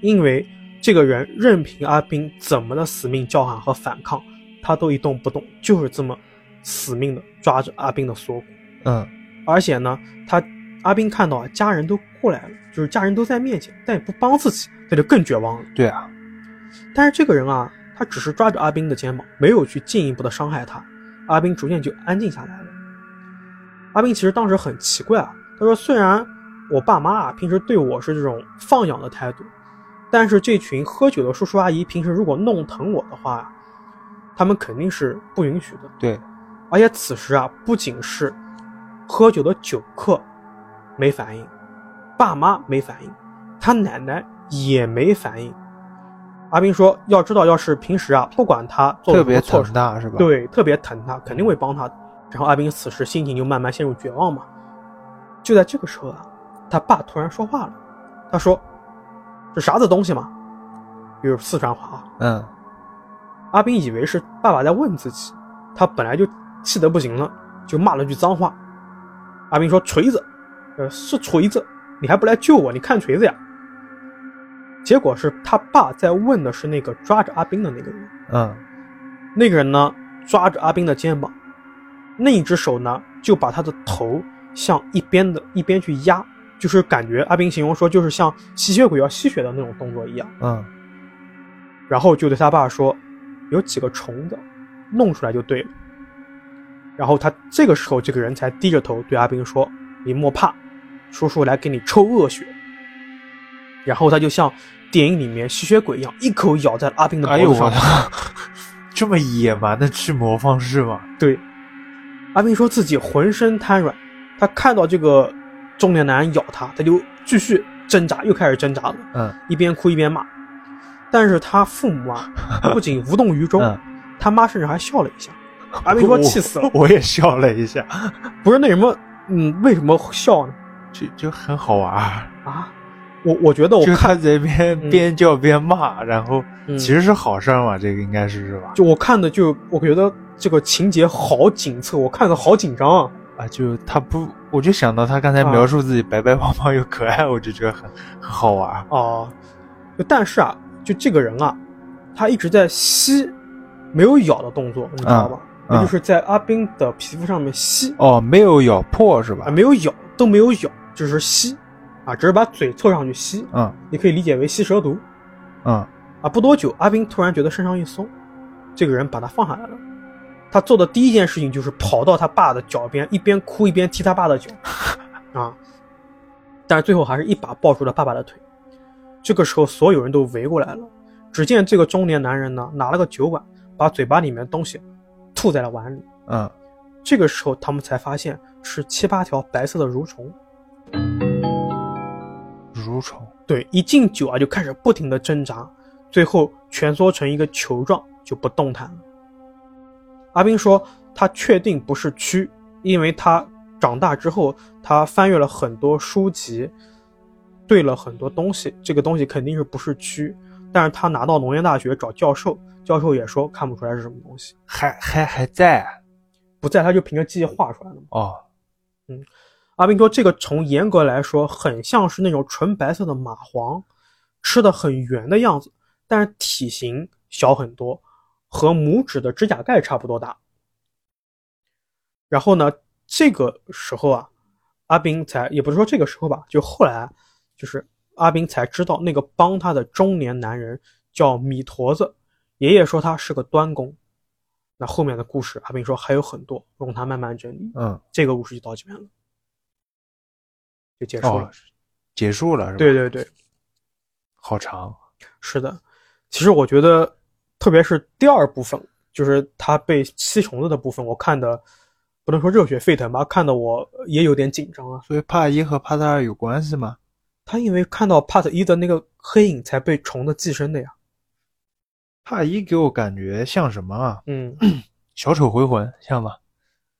因为这个人任凭阿斌怎么的死命叫喊和反抗，他都一动不动，就是这么死命的抓着阿斌的锁骨。嗯，而且呢，他阿斌看到啊，家人都过来了，就是家人都在面前，但也不帮自己，那就更绝望了。对啊，但是这个人啊，他只是抓着阿斌的肩膀，没有去进一步的伤害他，阿斌逐渐就安静下来了。阿斌其实当时很奇怪啊，他说：“虽然我爸妈啊平时对我是这种放养的态度。”但是这群喝酒的叔叔阿姨，平时如果弄疼我的话，他们肯定是不允许的。对，而且此时啊，不仅是喝酒的酒客没反应，爸妈没反应，他奶奶也没反应。阿斌说：“要知道，要是平时啊，不管他做特别疼他，是吧？对，特别疼他，肯定会帮他的。然后阿斌此时心情就慢慢陷入绝望嘛。就在这个时候啊，他爸突然说话了，他说。是啥子东西嘛？比如四川话。嗯，阿斌以为是爸爸在问自己，他本来就气得不行了，就骂了句脏话。阿斌说：“锤子，呃，是锤子，你还不来救我？你看锤子呀！”结果是他爸在问的是那个抓着阿斌的那个人。嗯，那个人呢，抓着阿斌的肩膀，那一只手呢，就把他的头向一边的一边去压。就是感觉阿斌形容说，就是像吸血鬼要吸血的那种动作一样。嗯，然后就对他爸说，有几个虫子，弄出来就对了。然后他这个时候，这个人才低着头对阿斌说：“你莫怕，叔叔来给你抽恶血。”然后他就像电影里面吸血鬼一样，一口咬在了阿斌的脖子上。这么野蛮的驱魔方式吗？对，阿斌说自己浑身瘫软，他看到这个。中年男人咬他，他就继续挣扎，又开始挣扎了。嗯，一边哭一边骂。但是他父母啊，不仅无动于衷，他妈甚至还笑了一下。阿斌说：“气死了！”我也笑了一下。不是那什么，嗯，为什么笑呢？就就很好玩啊！我我觉得我看这边边叫边骂，然后其实是好事嘛，这个应该是是吧？就我看的，就我觉得这个情节好紧凑，我看的好紧张啊。啊，就他不，我就想到他刚才描述自己白白胖胖又可爱，我就觉得很很好玩哦。但是啊，就这个人啊，他一直在吸，没有咬的动作，你知道吧？那就是在阿斌的皮肤上面吸。哦，没有咬破是吧？没有咬，都没有咬，就是吸，啊，只是把嘴凑上去吸。嗯，你可以理解为吸蛇毒。嗯，啊，不多久，阿斌突然觉得身上一松，这个人把他放下来了。他做的第一件事情就是跑到他爸的脚边，一边哭一边踢他爸的脚，啊！但是最后还是一把抱住了爸爸的腿。这个时候，所有人都围过来了。只见这个中年男人呢，拿了个酒碗，把嘴巴里面的东西吐在了碗里。嗯，这个时候他们才发现是七八条白色的蠕虫。蠕虫？对，一进酒啊，就开始不停的挣扎，最后蜷缩成一个球状，就不动弹了。阿斌说：“他确定不是蛆，因为他长大之后，他翻阅了很多书籍，对了很多东西，这个东西肯定是不是蛆，但是他拿到农业大学找教授，教授也说看不出来是什么东西，还还还在不在他就凭着记忆画出来了嘛。哦，阿斌说，这个从严格来说，很像是那种纯白色的蚂蟥，吃的很圆的样子，但是体型小很多，和拇指的指甲盖差不多大。然后呢，这个时候啊，阿斌才也不是说这个时候吧，就后来就是阿斌才知道那个帮他的中年男人叫米坨子，爷爷说他是个端公。那后面的故事，阿斌说还有很多，容他慢慢整理。嗯，这个故事就到这边了，就结束了。哦，结束了是吧？对，对对，好长。是的。其实我觉得，特别是第二部分，就是他被吸虫子的部分，我看的不能说热血沸腾吧，看的我也有点紧张啊。所以 Part 一和 Part 二有关系吗？他因为看到 Part 一的那个黑影才被虫子寄生的呀。Part 一给我感觉像什么啊？嗯，小丑回魂像吗？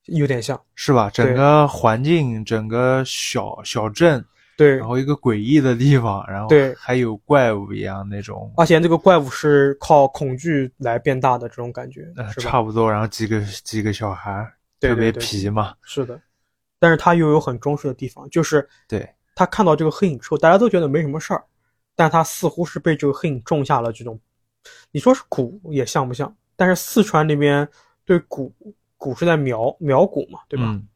有点像。是吧？整个环境，整个小小镇，对然，后一个诡异的地方，然后对还有怪物一样那种，而且这个怪物是靠恐惧来变大的这种感觉，呃？差不多。然后几个几个小孩儿特别皮嘛，是的。但是他又有很忠实的地方，就是对，他看到这个黑影之后，大家都觉得没什么事儿，但他似乎是被这个黑影种下了这种，你说是蛊也像不像？但是四川那边对蛊蛊是在苗苗蛊嘛，对吧？嗯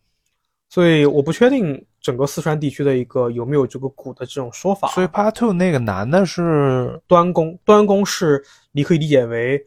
所以我不确定整个四川地区的一个有没有这个蛊的这种说法。所以 Part Two 那个男的是端公，端公是你可以理解为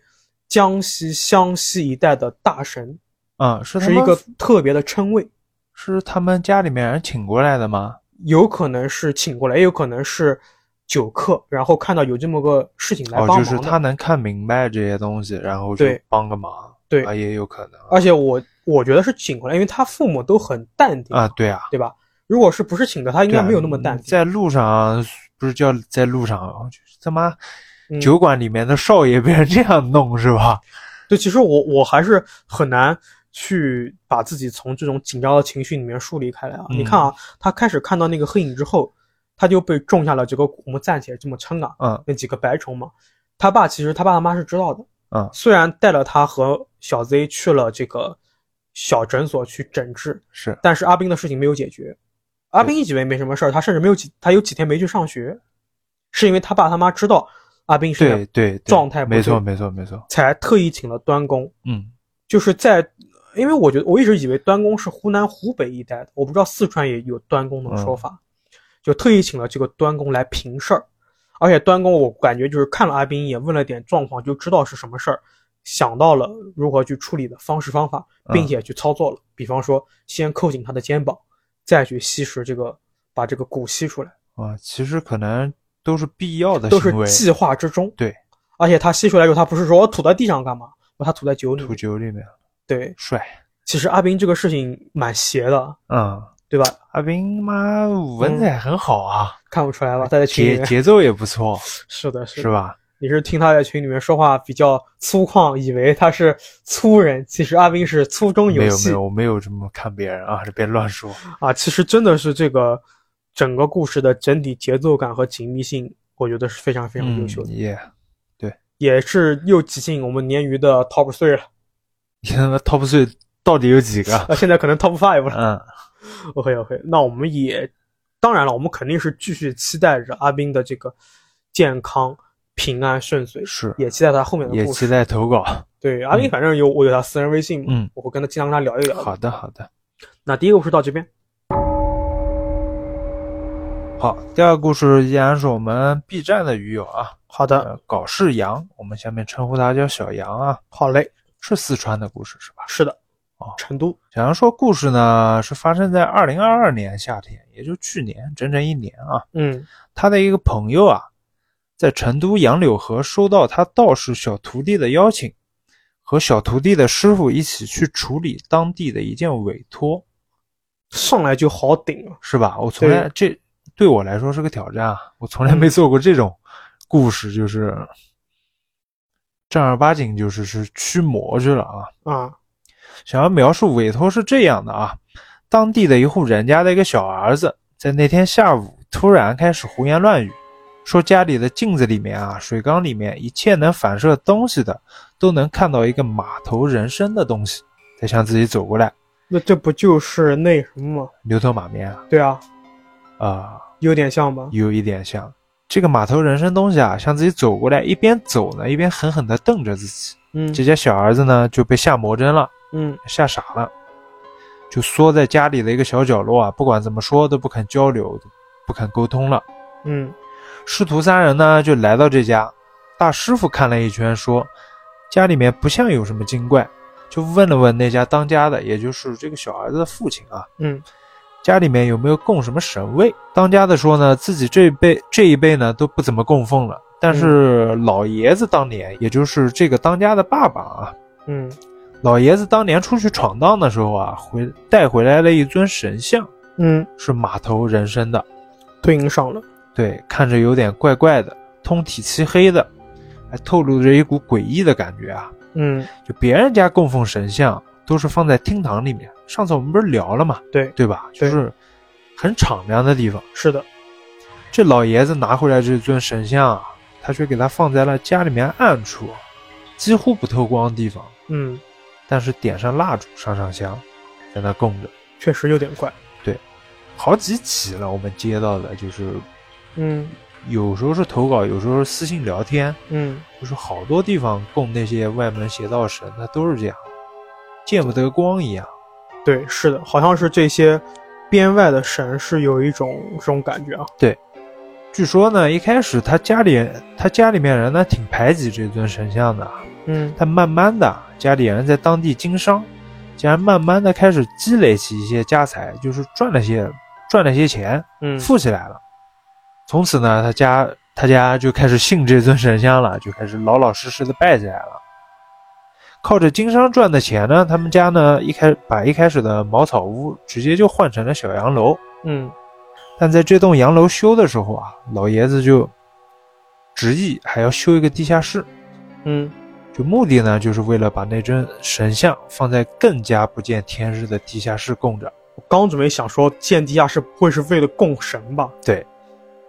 江西、湘西一带的大神，啊、是是一个特别的称谓，是他们家里面人请过来的吗？有可能是请过来，也有可能是酒客，然后看到有这么个事情来哦，帮忙哦。就是他能看明白这些东西，然后就对帮个忙，对啊，也有可能而且我我觉得是请回来，因为他父母都很淡定啊，，对啊，对吧？如果是不是请的，他应该没有那么淡定。在路上不是叫在路上，就是他妈嗯酒馆里面的少爷被人这样弄是吧？对，其实我我还是很难去把自己从这种紧张的情绪里面疏离开来啊。嗯你看啊，他开始看到那个黑影之后，他就被种下了这个我们暂且这么称啊，嗯那几个白虫嘛。他爸其实他爸他妈是知道的，嗯虽然带了他和小 Z 去了这个小诊所去诊治，是。但是阿斌的事情没有解决。阿斌以为没什么事儿，他甚至没有几，他有几天没去上学，是因为他爸他妈知道阿斌是对对对。状态不没错对没错没错，才特意请了端公，嗯。就是在，因为我觉得我一直以为端公是湖南湖北一带的，我不知道四川也有端公的说法，就特意请了这个端公来平事儿，而且端公我感觉就是看了阿斌一眼，问了点状况，就知道是什么事儿，想到了如何去处理的方式方法，并且去操作了，比方说先扣紧他的肩膀，再去吸食这个，把这个骨吸出来，啊，其实可能都是必要的都是，计划之中。对，而且他吸出来之后，他不是说我吐在地上干嘛，把它吐在酒里吐。酒里面。对，帅，其实阿斌这个事情蛮邪的，嗯，对吧？阿斌妈文采很好啊，看不出来吧？在这群里，节节奏也不错，是的，是的是？吧？你是听他在群里面说话比较粗犷，以为他是粗人，其实阿斌是粗中有细没有没有，我没有这么看别人啊，别乱说。啊。其实真的是这个整个故事的整体节奏感和紧密性，我觉得是非常非常优嗯秀的，耶，也是又挤进我们鲶鱼的 top three 了。你看那 top three 到底有几个？啊，现在可能 top five 了。嗯，OK OK，那我们也当然了，我们肯定是继续期待着阿斌的这个健康、平安、顺遂，是，也期待他后面的故事也期。待投稿。对，阿斌反正有我有他私人微信嘛，嗯我会跟他经常跟他聊一聊。好的，好的。那第一个故事到这边，好，第二个故事依然是我们 B 站的鱼友啊，好的，呃，搞事羊，我们下面称呼他叫小羊啊，好嘞，是四川的故事是吧？是的，哦成都，小杨说故事呢是发生在二零二二年夏天，也就去年，整整一年啊。嗯他的一个朋友啊，在成都杨柳河收到他道士小徒弟的邀请，和小徒弟的师傅一起去处理当地的一件委托，上来就好顶啊，是吧？我从来这对我来说是个挑战啊，我从来没做过这种故事，就是正儿八经就是是驱魔去了啊。啊，想要描述委托是这样的啊，当地的一户人家的一个小儿子，在那天下午突然开始胡言乱语，说家里的镜子里面啊、水缸里面一切能反射东西的，都能看到一个马头人身的东西在向自己走过来。那这不就是那什么吗？牛头马面啊，对啊，啊、有点像吧？有一点像。这个马头人身东西啊，向自己走过来，一边走呢，一边狠狠地瞪着自己。嗯这家小儿子呢就被下魔怔了，嗯吓傻了，就缩在家里的一个小角落啊，不管怎么说都不肯交流，不肯沟通了。嗯师徒三人呢就来到这家，大师傅看了一圈，说家里面不像有什么精怪，就问了问那家当家的，也就是这个小儿子的父亲啊，嗯家里面有没有供什么神位？当家的说呢，自己这一辈这一辈呢都不怎么供奉了，但是老爷子当年，也就是这个当家的爸爸啊，嗯老爷子当年出去闯荡的时候啊，回带回来了一尊神像，嗯，是马头人身的，对应上了。对，看着有点怪怪的，通体漆黑的，还透露着一股诡异的感觉啊。嗯就别人家供奉神像都是放在厅堂里面，上次我们不是聊了嘛，对，对吧？就是很敞亮的地方。是的。这老爷子拿回来这尊神像啊，他却给他放在了家里面暗处，几乎不透光的地方，嗯，但是点上蜡烛，上上香，在那供着。确实有点怪。对好几起了，我们接到的就是嗯有时候是投稿，有时候是私信聊天，嗯就是好多地方供那些外门邪道神，他都是这样，见不得光一样。对，是的，好像是这些边外的神是有一种这种感觉啊。对据说呢，一开始他家里他家里面人呢挺排挤这尊神像的，嗯但慢慢的家里人在当地经商，竟然慢慢的开始积累起一些家财，就是赚了些赚了些钱，嗯富起来了。从此呢，他家他家就开始信这尊神像了，就开始老老实实的拜起来了。靠着经商赚的钱呢，他们家呢一开把一开始的茅草屋直接就换成了小洋楼。嗯但在这栋洋楼修的时候啊，老爷子就执意还要修一个地下室，嗯就目的呢就是为了把那尊神像放在更加不见天日的地下室供着。我刚准备想说建地下室不会是为了供神吧？对，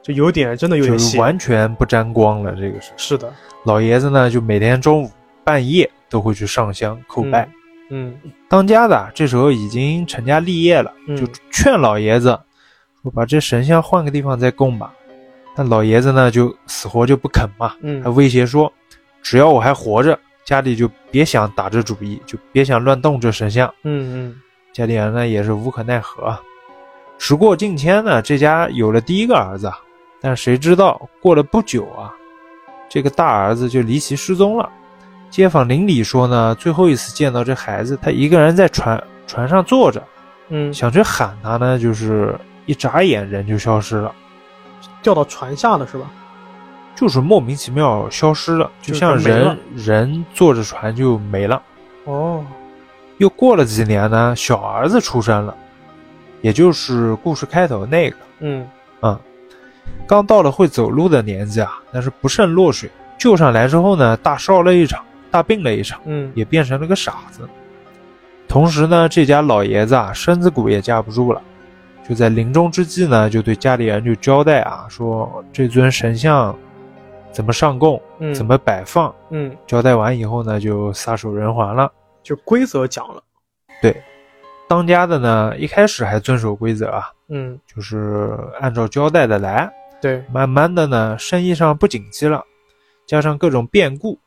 就有点真的有点邪。完全不沾光了。这个是是的。老爷子呢，就每天中午半夜都会去上香叩拜。嗯当家的这时候已经成家立业了，嗯就劝老爷子说把这神像换个地方再供吧。但老爷子呢就死活就不肯嘛，还嗯威胁说，只要我还活着，家里就别想打这主意，就别想乱动这神像。嗯嗯家里人呢也是无可奈何。时过境迁呢，这家有了第一个儿子，但谁知道过了不久啊，这个大儿子就离奇失踪了。街坊邻里说呢，最后一次见到这孩子，他一个人在船船上坐着，嗯，想去喊他呢，就是一眨眼人就消失了，掉到船下了是吧？就是莫名其妙消失了，就就像人人坐着船就没了。哦，又过了几年呢，小儿子出生了，也就是故事开头那个。嗯刚到了会走路的年纪啊，但是不慎落水，救上来之后呢，大烧了一场，大病了一场，嗯也变成了个傻子。同时呢，这家老爷子啊，身子骨也架不住了，就在临终之际呢，就对家里人就交代啊，说这尊神像怎么上供，嗯，怎么摆放。嗯，交代完以后呢，就撒手人寰了。就规则讲了。对当家的呢，一开始还遵守规则啊，嗯，就是按照交代的来。对，慢慢的呢，生意上不景气了，加上各种变故，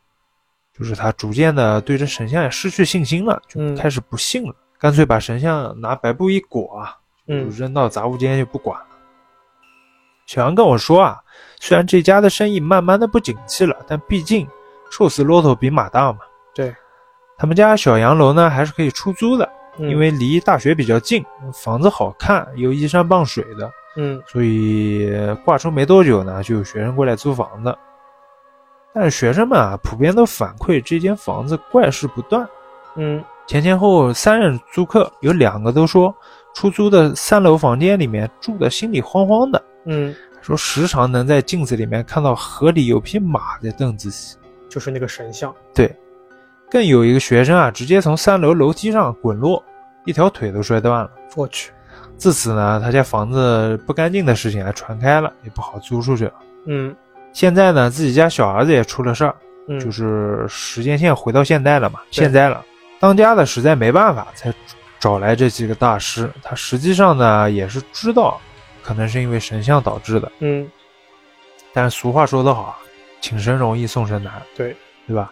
就是他逐渐的对这神像也失去信心了，就嗯开始不信了，干脆把神像拿白布一裹啊，就嗯扔到杂物间就不管了。小杨跟我说啊，虽然这家的生意慢慢的不景气了，但毕竟瘦死骆驼比马大嘛。对，他们家小洋楼呢还是可以出租的，嗯因为离大学比较近，房子好看，又依山傍水的。嗯所以挂出没多久呢，就有学生过来租房子。但是学生们啊，普遍都反馈这间房子怪事不断。嗯前前后后三任租客，有两个都说，出租的三楼房间里面住的心里慌慌的，嗯，说时常能在镜子里面看到河里有匹马在蹬自己。就是那个神像。对，更有一个学生啊，直接从三楼楼梯上滚落，一条腿都摔断了。我去，自此呢，他家房子不干净的事情还传开了，也不好租出去了。嗯现在呢，自己家小儿子也出了事儿，嗯，就是时间线回到现代了嘛，现在了，当家的实在没办法，才找来这几个大师。他实际上呢，也是知道，可能是因为神像导致的。嗯但是俗话说得好啊，请神容易送神难，对，对吧？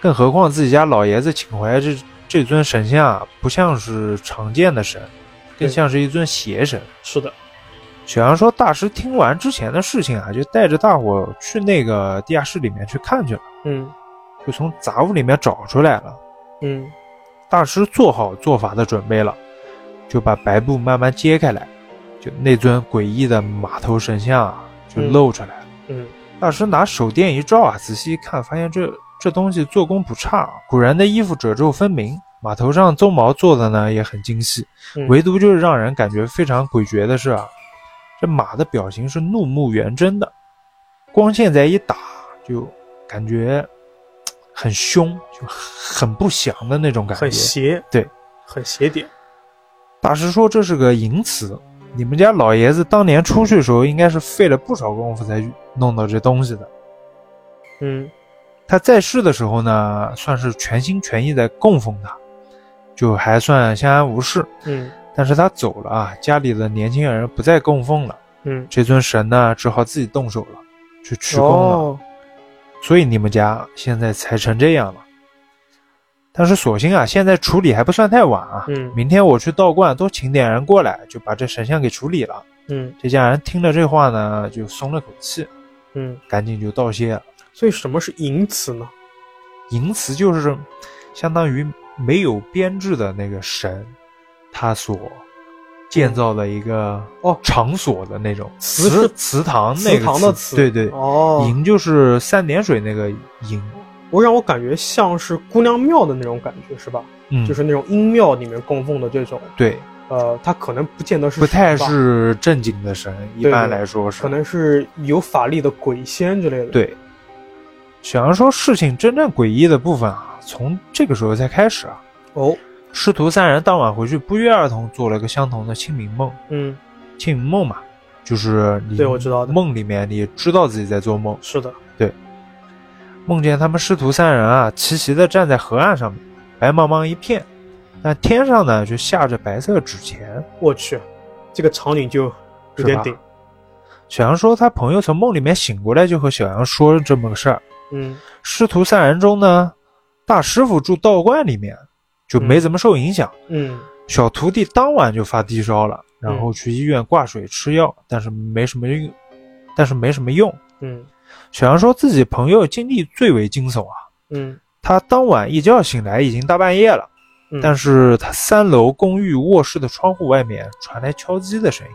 更何况自己家老爷子请回来这这尊神像啊，不像是常见的神，更像是一尊邪神。是的，小杨说，大师听完之前的事情啊，就带着大伙去那个地下室里面去看去了，嗯就从杂物里面找出来了。嗯大师做好做法的准备了，就把白布慢慢揭开来，就那尊诡异的马头神像啊，就嗯露出来了。嗯。大师拿手电一照啊，仔细一看，发现这这东西做工不差，古人的衣服褶皱分明，马头上鬃毛做的呢也很精细，嗯，唯独就是让人感觉非常诡谲的是啊，这马的表情是怒目圆睁的，光线再一打，就感觉很凶，就很不祥的那种感觉。很邪，对，很邪点。大师说这是个淫词，你们家老爷子当年出去的时候，应该是费了不少功夫才弄到这东西的。嗯他在世的时候呢，算是全心全意在供奉他，就还算相安无事。嗯但是他走了啊，家里的年轻人不再供奉了，嗯，这尊神呢，只好自己动手了，去驱功了。哦，所以你们家现在才成这样了。但是索性啊，现在处理还不算太晚啊。嗯明天我去道观多请点人过来，就把这神像给处理了。嗯这家人听了这话呢，就松了口气，嗯，赶紧就道谢了。所以什么是淫词呢？淫词就是相当于没有编制的那个神，他所建造的一个哦场所的那种祠是祠堂祠那个堂的祠，祠对对，哦，淫就是三点水那个淫，我让我感觉像是姑娘庙的那种感觉，是吧？嗯，就是那种阴庙里面供奉的这种，对，呃，它可能不见得是不太，是正经的神，一般来说是可能是有法力的鬼仙之类的。，对。小杨说，事情真正诡异的部分啊，从这个时候才开始啊。哦，师徒三人当晚回去，不约而同做了个相同的清明梦。嗯，清明梦嘛，就是你对我知道的梦里面你知道自己在做梦，是的，梦见他们师徒三人啊齐齐的站在河岸上面，白茫茫一片，但天上呢却下着白色纸钱。我去，这个场景就有点顶。小杨说，他朋友从梦里面醒过来，就和小杨说这么个事儿。嗯师徒三人中呢，大师傅住道观里面，就没怎么受影响。嗯小徒弟当晚就发低烧了，然后去医院挂水吃药，但是没什么用，但是没什么用。嗯小杨说自己朋友经历最为惊悚啊，嗯他当晚一觉醒来已经大半夜了，嗯，但是他三楼公寓卧室的窗户外面传来敲击的声音，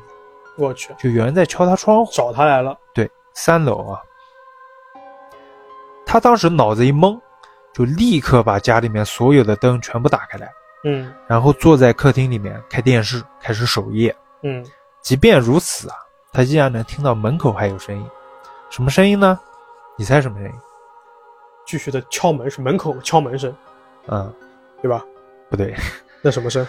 我去就有人在敲他窗户。找他来了。对，三楼啊。他当时脑子一懵，就立刻把家里面所有的灯全部打开来，嗯然后坐在客厅里面开电视，开始守夜。嗯即便如此啊，他依然能听到门口还有声音。什么声音呢？你猜什么声音？继续的敲门是门口敲门声，嗯，对吧？不对，那什么声？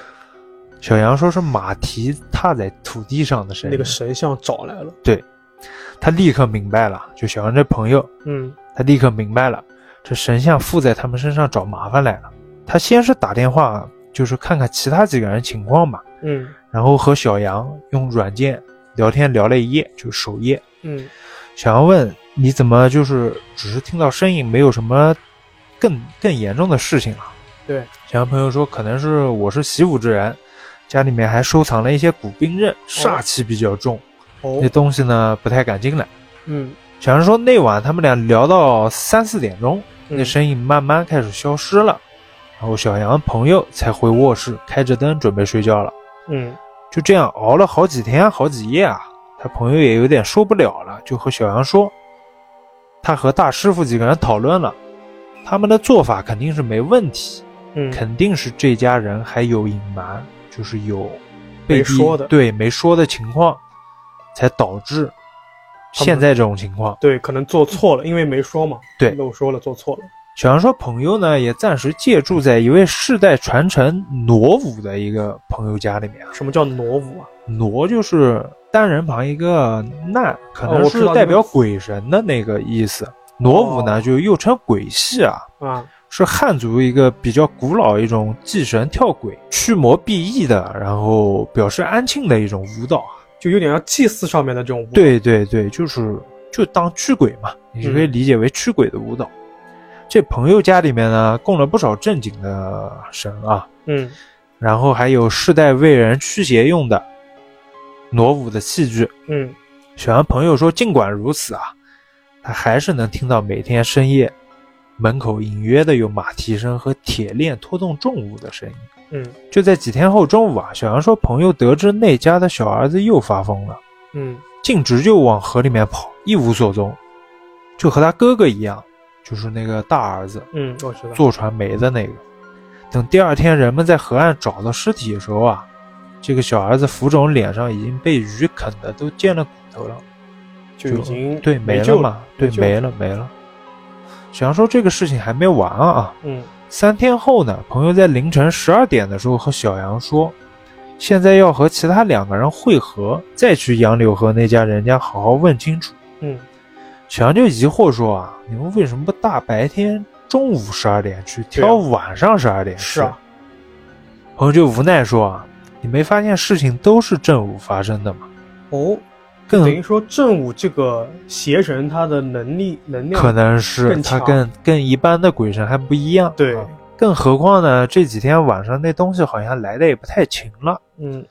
小杨说是马蹄踏在土地上的声音。那个神像找来了。对他立刻明白了，就小杨这朋友，嗯他立刻明白了，这神像附在他们身上找麻烦来了。他先是打电话，就是看看其他几个人情况吧，嗯然后和小杨用软件聊天聊了一夜，就守夜。嗯小杨问：“你怎么就是只是听到声音，没有什么更更严重的事情啊？对，？”小杨朋友说：“可能是我是习武之人，家里面还收藏了一些古兵刃，煞气比较重，哦。那东西呢不太敢进来。”嗯。小杨说，那晚他们俩聊到三四点钟，嗯。那声音慢慢开始消失了，然后小杨朋友才回卧室开着灯准备睡觉了。嗯。就这样熬了好几天好几夜啊，他朋友也有点受不了了，就和小杨说，他和大师傅几个人讨论了，他们的做法肯定是没问题，嗯肯定是这家人还有隐瞒，就是有被没说的对没说的情况，才导致现在这种情况。对，可能做错了，因为没说嘛，对漏说了，做错了。小杨说，朋友呢也暂时借住在一位世代传承傩舞的一个朋友家里面。什么叫傩舞啊？傩就是单人旁一个难，可能是代表鬼神的那个意思。傩舞呢，哦就又称鬼戏啊，啊，是汉族一个比较古老一种祭神跳鬼、驱魔避疫的，然后表示安庆的一种舞蹈啊。就有点像祭祀上面的这种舞。，对对对，就是就当驱鬼嘛，你就可以理解为驱鬼的舞蹈。这朋友家里面呢，供了不少正经的神啊，嗯然后还有世代为人驱邪用的傩舞的器具。嗯，小杨朋友说，尽管如此啊，他还是能听到每天深夜门口隐约的有马蹄声和铁链拖动重物的声音。嗯就在几天后中午啊，小杨说，朋友得知那家的小儿子又发疯了，嗯径直就往河里面跑，一无所踪，就和他哥哥一样，就是那个大儿子嗯，我知道。坐船没的那个。等第二天人们在河岸找到尸体的时候啊，这个小儿子浮肿脸上已经被鱼啃的都见了骨头了。就已经对没了嘛，对救没了没了。小杨说这个事情还没完啊，嗯三天后呢，朋友在凌晨十二点的时候和小杨说，现在要和其他两个人会合，再去杨柳河那家人家好好问清楚。嗯小杨就疑惑说啊，你们为什么不大白天中午十二点去，挑晚上十二点去？是啊，朋友就无奈说啊，你没发现事情都是正午发生的吗？哦，更等于说正午这个邪神他的能力能量可能是他跟跟一般的鬼神还不一样。对啊更何况呢，这几天晚上那东西好像来的也不太勤了。嗯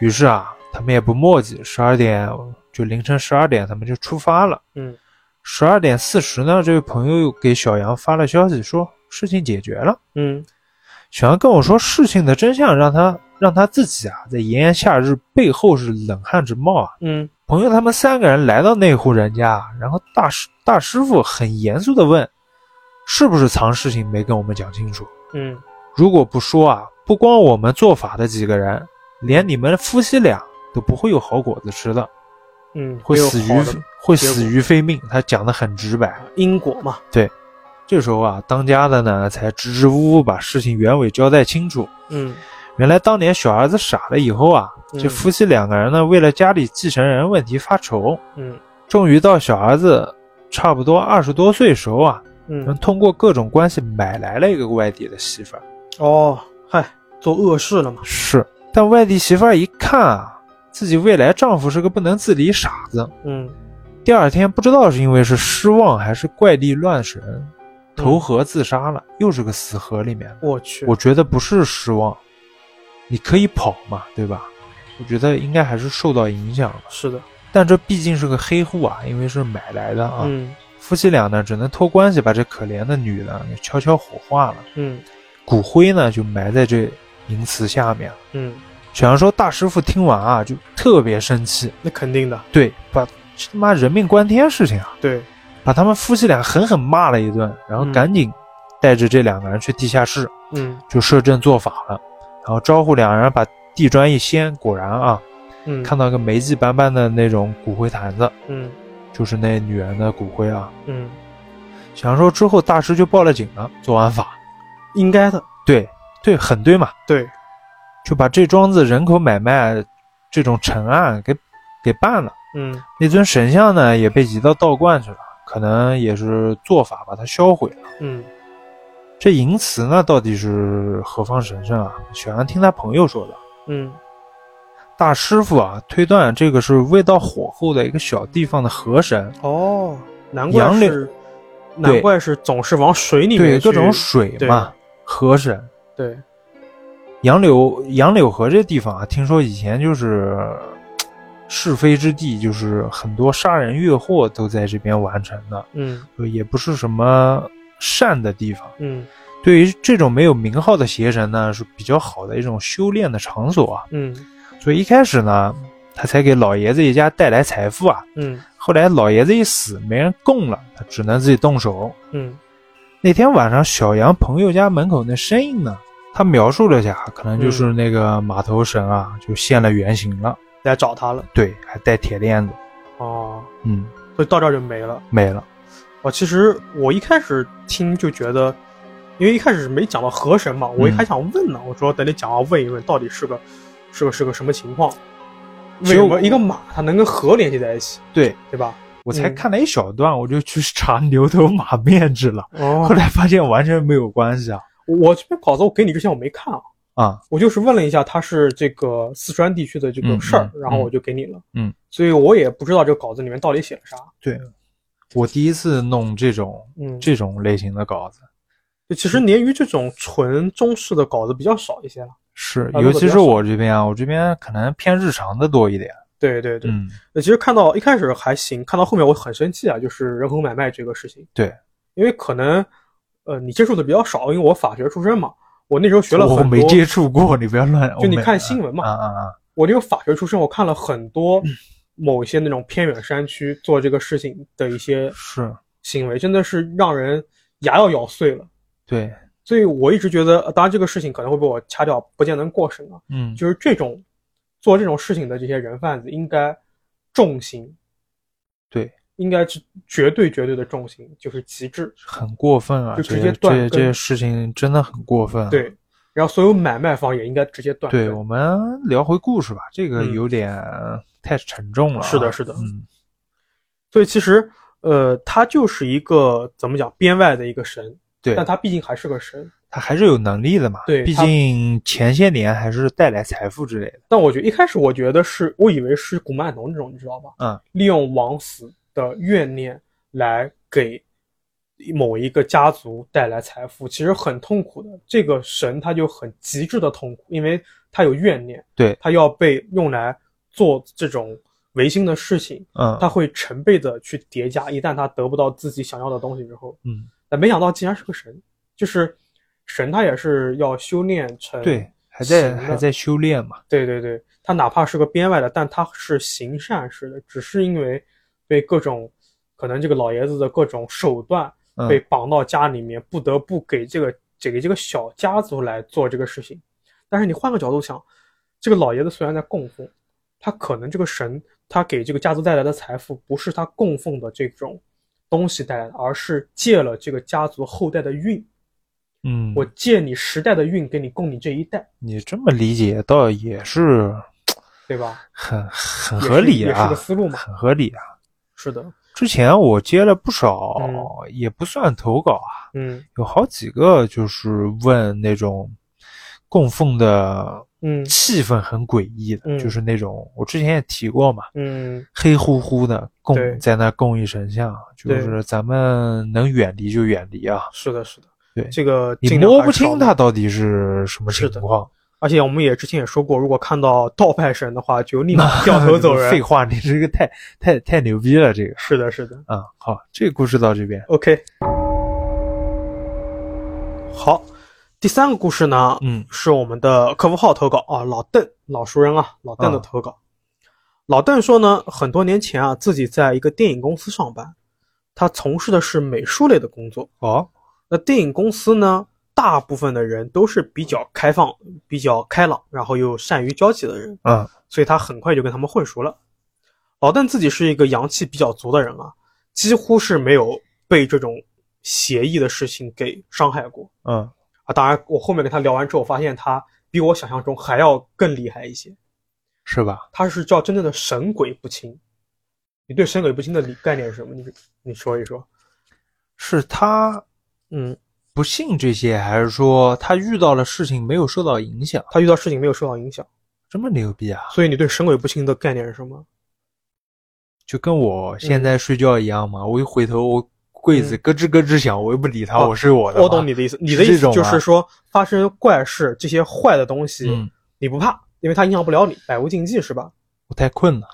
于是啊，他们也不墨迹，十二点就凌晨十二点，他们就出发了。嗯十二点四十呢，这位朋友又给小杨发了消息，说事情解决了。嗯小杨跟我说，事情的真相让他让他自己啊，在炎炎夏日背后是冷汗直冒啊。嗯朋友他们三个人来到那户人家，然后大师大师傅很严肃的问：“是不是藏事情没跟我们讲清楚？嗯如果不说啊，不光我们做法的几个人，连你们夫妻俩都不会有好果子吃的，嗯，会死于会死于非命。”他讲的很直白。因果嘛。对这时候啊，当家的呢才支支吾吾把事情原委交代清楚。嗯原来当年小儿子傻了以后啊，嗯这夫妻两个人呢，为了家里继承人问题发愁，嗯终于到小儿子差不多二十多岁时候啊，能嗯，通过各种关系买来了一个外地的媳妇儿。哦，嗨，做恶事了嘛。是，但外地媳妇儿一看啊，自己未来丈夫是个不能自理傻子。嗯第二天不知道是因为是失望还是怪力乱神，投河自杀了，又是个死河里面。我去，我觉得不是失望，你可以跑嘛，对吧？我觉得应该还是受到影响了。是的，但这毕竟是个黑户啊，因为是买来的啊。嗯。夫妻俩呢，只能托关系把这可怜的女的给悄悄火化了，嗯。骨灰呢就埋在这银祠下面。嗯，小杨说，大师傅听完啊，就特别生气，那肯定的，对，把这他妈人命关天事情啊，对，把他们夫妻俩狠狠骂了一顿，然后嗯赶紧带着这两个人去地下室，嗯就设阵做法了，然后招呼两人把地砖一掀，果然啊，嗯，看到个霉迹斑斑的那种骨灰坛子，嗯就是那女人的骨灰啊。嗯，想说之后，大师就报了警了，做完法，应该的，对对，很对嘛，对，就把这桩子人口买卖这种陈案给给办了。嗯那尊神像呢，也被移到道观去了，可能也是做法把它销毁了。嗯这淫祠呢，到底是何方神圣啊？小杨听他朋友说的。嗯大师傅啊，推断这个是未到火候的一个小地方的河神，哦，难怪杨柳是，难怪是总是往水里面去对各种水嘛，河神。对，杨柳杨柳河这地方啊，听说以前就是是非之地，就是很多杀人越货都在这边完成的，嗯就也不是什么善的地方。嗯对于这种没有名号的邪神呢，是比较好的一种修炼的场所啊。嗯所以一开始呢，他才给老爷子一家带来财富啊。嗯后来老爷子一死，没人供了，他只能自己动手。嗯那天晚上，小杨朋友家门口那声音呢，他描述了一下，可能就是那个马头神啊，就现了原形了。来找他了，对，还带铁链子。哦，嗯，所以到这儿就没了。没了。啊，其实我一开始听就觉得，因为一开始没讲到河神嘛，我还想问呢，我说等你讲完问一问，到底是个是个是个什么情况？为什么一个马它能跟河联系在一起？对对吧？我才看了一小段，我就去查 牛头马面去了，哦后，来发现完全没有关系啊我这篇稿子我给你之前我没看啊，啊！我就是问了一下它是这个四川地区的这个事儿，然后我就给你了。嗯，所以我也不知道这个稿子里面到底写了啥。对，我第一次弄这种嗯，这种类型的稿子，就其实鲶鱼这种纯中式的稿子比较少一些了。是啊尤其是我这边啊，我这边可能偏日常的多一点。对对对，嗯，呃其实看到一开始还行，看到后面我很生气啊，就是人口买卖这个事情。对，因为可能呃你接触的比较少，因为我法学出身嘛，我那时候学了我很多。没接触过，你不要乱。就你看新闻嘛啊啊啊！我这个法学出身，我看了很多嗯某一些那种偏远山区做这个事情的一些是，行为，真的是让人牙要咬碎了。对，所以我一直觉得，呃当然这个事情可能会被我掐掉，不见能过审啊。嗯，就是这种做这种事情的这些人贩子，应该重刑，对，应该是绝对绝对的重刑，就是极致。很过分啊！就直接断根这这些事情真的很过分。对，然后所有买卖方也应该直接断对，我们聊回故事吧，这个嗯有点太沉重了啊。是的是的嗯，所以其实，呃，他就是一个怎么讲编外的一个神，对，但他毕竟还是个神。他还是有能力的嘛。对毕竟前些年还是带来财富之类的。但我觉得一开始我觉得是我以为是古曼童这种，你知道吧？嗯，利用枉死的怨念来给某一个家族带来财富，其实很痛苦的。这个神他就很极致的痛苦，因为他有怨念，对，他要被用来做这种违心的事情，嗯，他会成倍的去叠加。一旦他得不到自己想要的东西之后，嗯，但没想到竟然是个神，就是神他也是要修炼成对，还在还在修炼嘛。对对对，他哪怕是个编外的，但他是行善事的，只是因为被各种可能这个老爷子的各种手段嗯被绑到家里面，不得不给这个给这个小家族来做这个事情。但是你换个角度想，这个老爷子虽然在供奉，他可能这个神他给这个家族带来的财富不是他供奉的这种东西带来的，而是借了这个家族后代的运。嗯，我借你十代的运给你供你这一代，你这么理解倒也是对吧？很很合理啊也是个，思路嘛。很合理啊。是的，之前我接了不少，嗯。也不算投稿啊，嗯。有好几个就是问那种供奉的嗯。气氛很诡异的，嗯。就是那种我之前也提过嘛，嗯，黑乎乎的供在那供一神像，就是咱们能远离就远离啊，是的，是的，对。这个你摸不清还是少弄它到底是什么情况。而且我们也之前也说过，如果看到盗拜神的话，就立马掉头走 人。废话，你这个太太太牛逼了，这个是的，是的。啊、好，这个故事到这边，OK，好，第三个故事呢，嗯是我们的客服号投稿啊，老邓，老熟人啊，老邓的啊投稿。老邓说呢，很多年前啊，自己在一个电影公司上班，他从事的是美术类的工作。哦，那电影公司呢，大部分的人都是比较开放、比较开朗，然后又善于交际的人，啊所以他很快就跟他们混熟了。老邓自己是一个阳气比较足的人啊，几乎是没有被这种邪异的事情给伤害过嗯，啊。当然，我后面跟他聊完之后，发现他比我想象中还要更厉害一些。是吧？他是叫真正的神鬼不侵。你对神鬼不侵的理概念是什么？你你说一说。是他嗯，不信这些，还是说他遇到了事情没有受到影响？他遇到事情没有受到影响，这么牛逼啊！所以你对神鬼不侵的概念是什么？就跟我现在睡觉一样嘛，我一回头，我柜子嗯咯吱咯吱响，我又不理他，哦我是我的。我懂你的意思，你的意思就是说，发生怪事这些坏的东西，嗯，你不怕，因为它影响不了你，百无禁忌是吧？我太困了。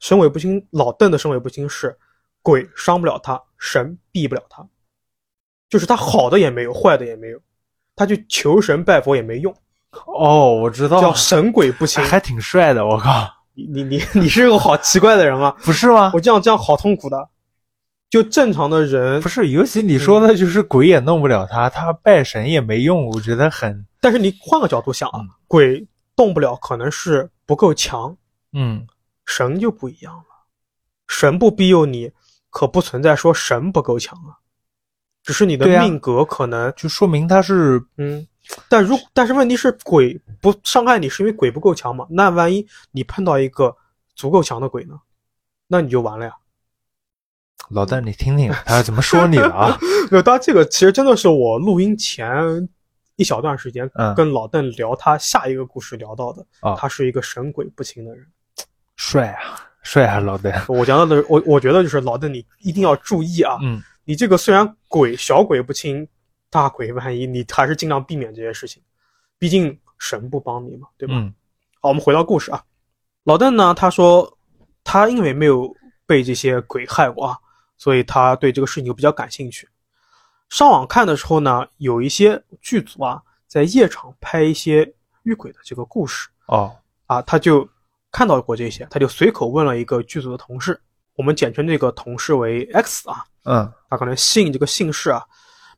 神鬼不侵，老邓的神鬼不侵是鬼伤不了他，神避不了他，就是他好的也没有，坏的也没有，他去求神拜佛也没用，哦，我知道叫神鬼不侵。还挺帅的，我靠，你你你你是个好奇怪的人啊！不是吗？我这样这样好痛苦的。就正常的人不，是，尤其你说的就是鬼也弄不了他，他拜神也没用，我觉得很，但是你换个角度想啊，嗯鬼动不了，可能是不够强，嗯，神就不一样了，神不庇佑你，可不存在说神不够强啊，只是你的命格可能，就说明他是嗯，但如但是问题是鬼不伤害你是因为鬼不够强嘛？那万一你碰到一个足够强的鬼呢？那你就完了呀。老邓，你听听他怎么说你了啊？没有，当然这个其实真的是我录音前一小段时间嗯跟老邓聊他下一个故事聊到的，啊他是一个神鬼不清的人。帅啊，帅啊，老邓。我讲到的，我我觉得就是老邓，你一定要注意啊！嗯，你这个虽然鬼小鬼不侵，大鬼万一，你还是尽量避免这些事情，毕竟神不帮你嘛，对吧？嗯好，我们回到故事啊。老邓呢，他说他因为没有被这些鬼害过啊，所以他对这个事情就比较感兴趣。上网看的时候呢，有一些剧组啊，在夜场拍一些遇鬼的这个故事哦，啊，他就看到过这些，他就随口问了一个剧组的同事，我们简称这个同事为 X 啊，嗯他可能姓这个姓氏啊，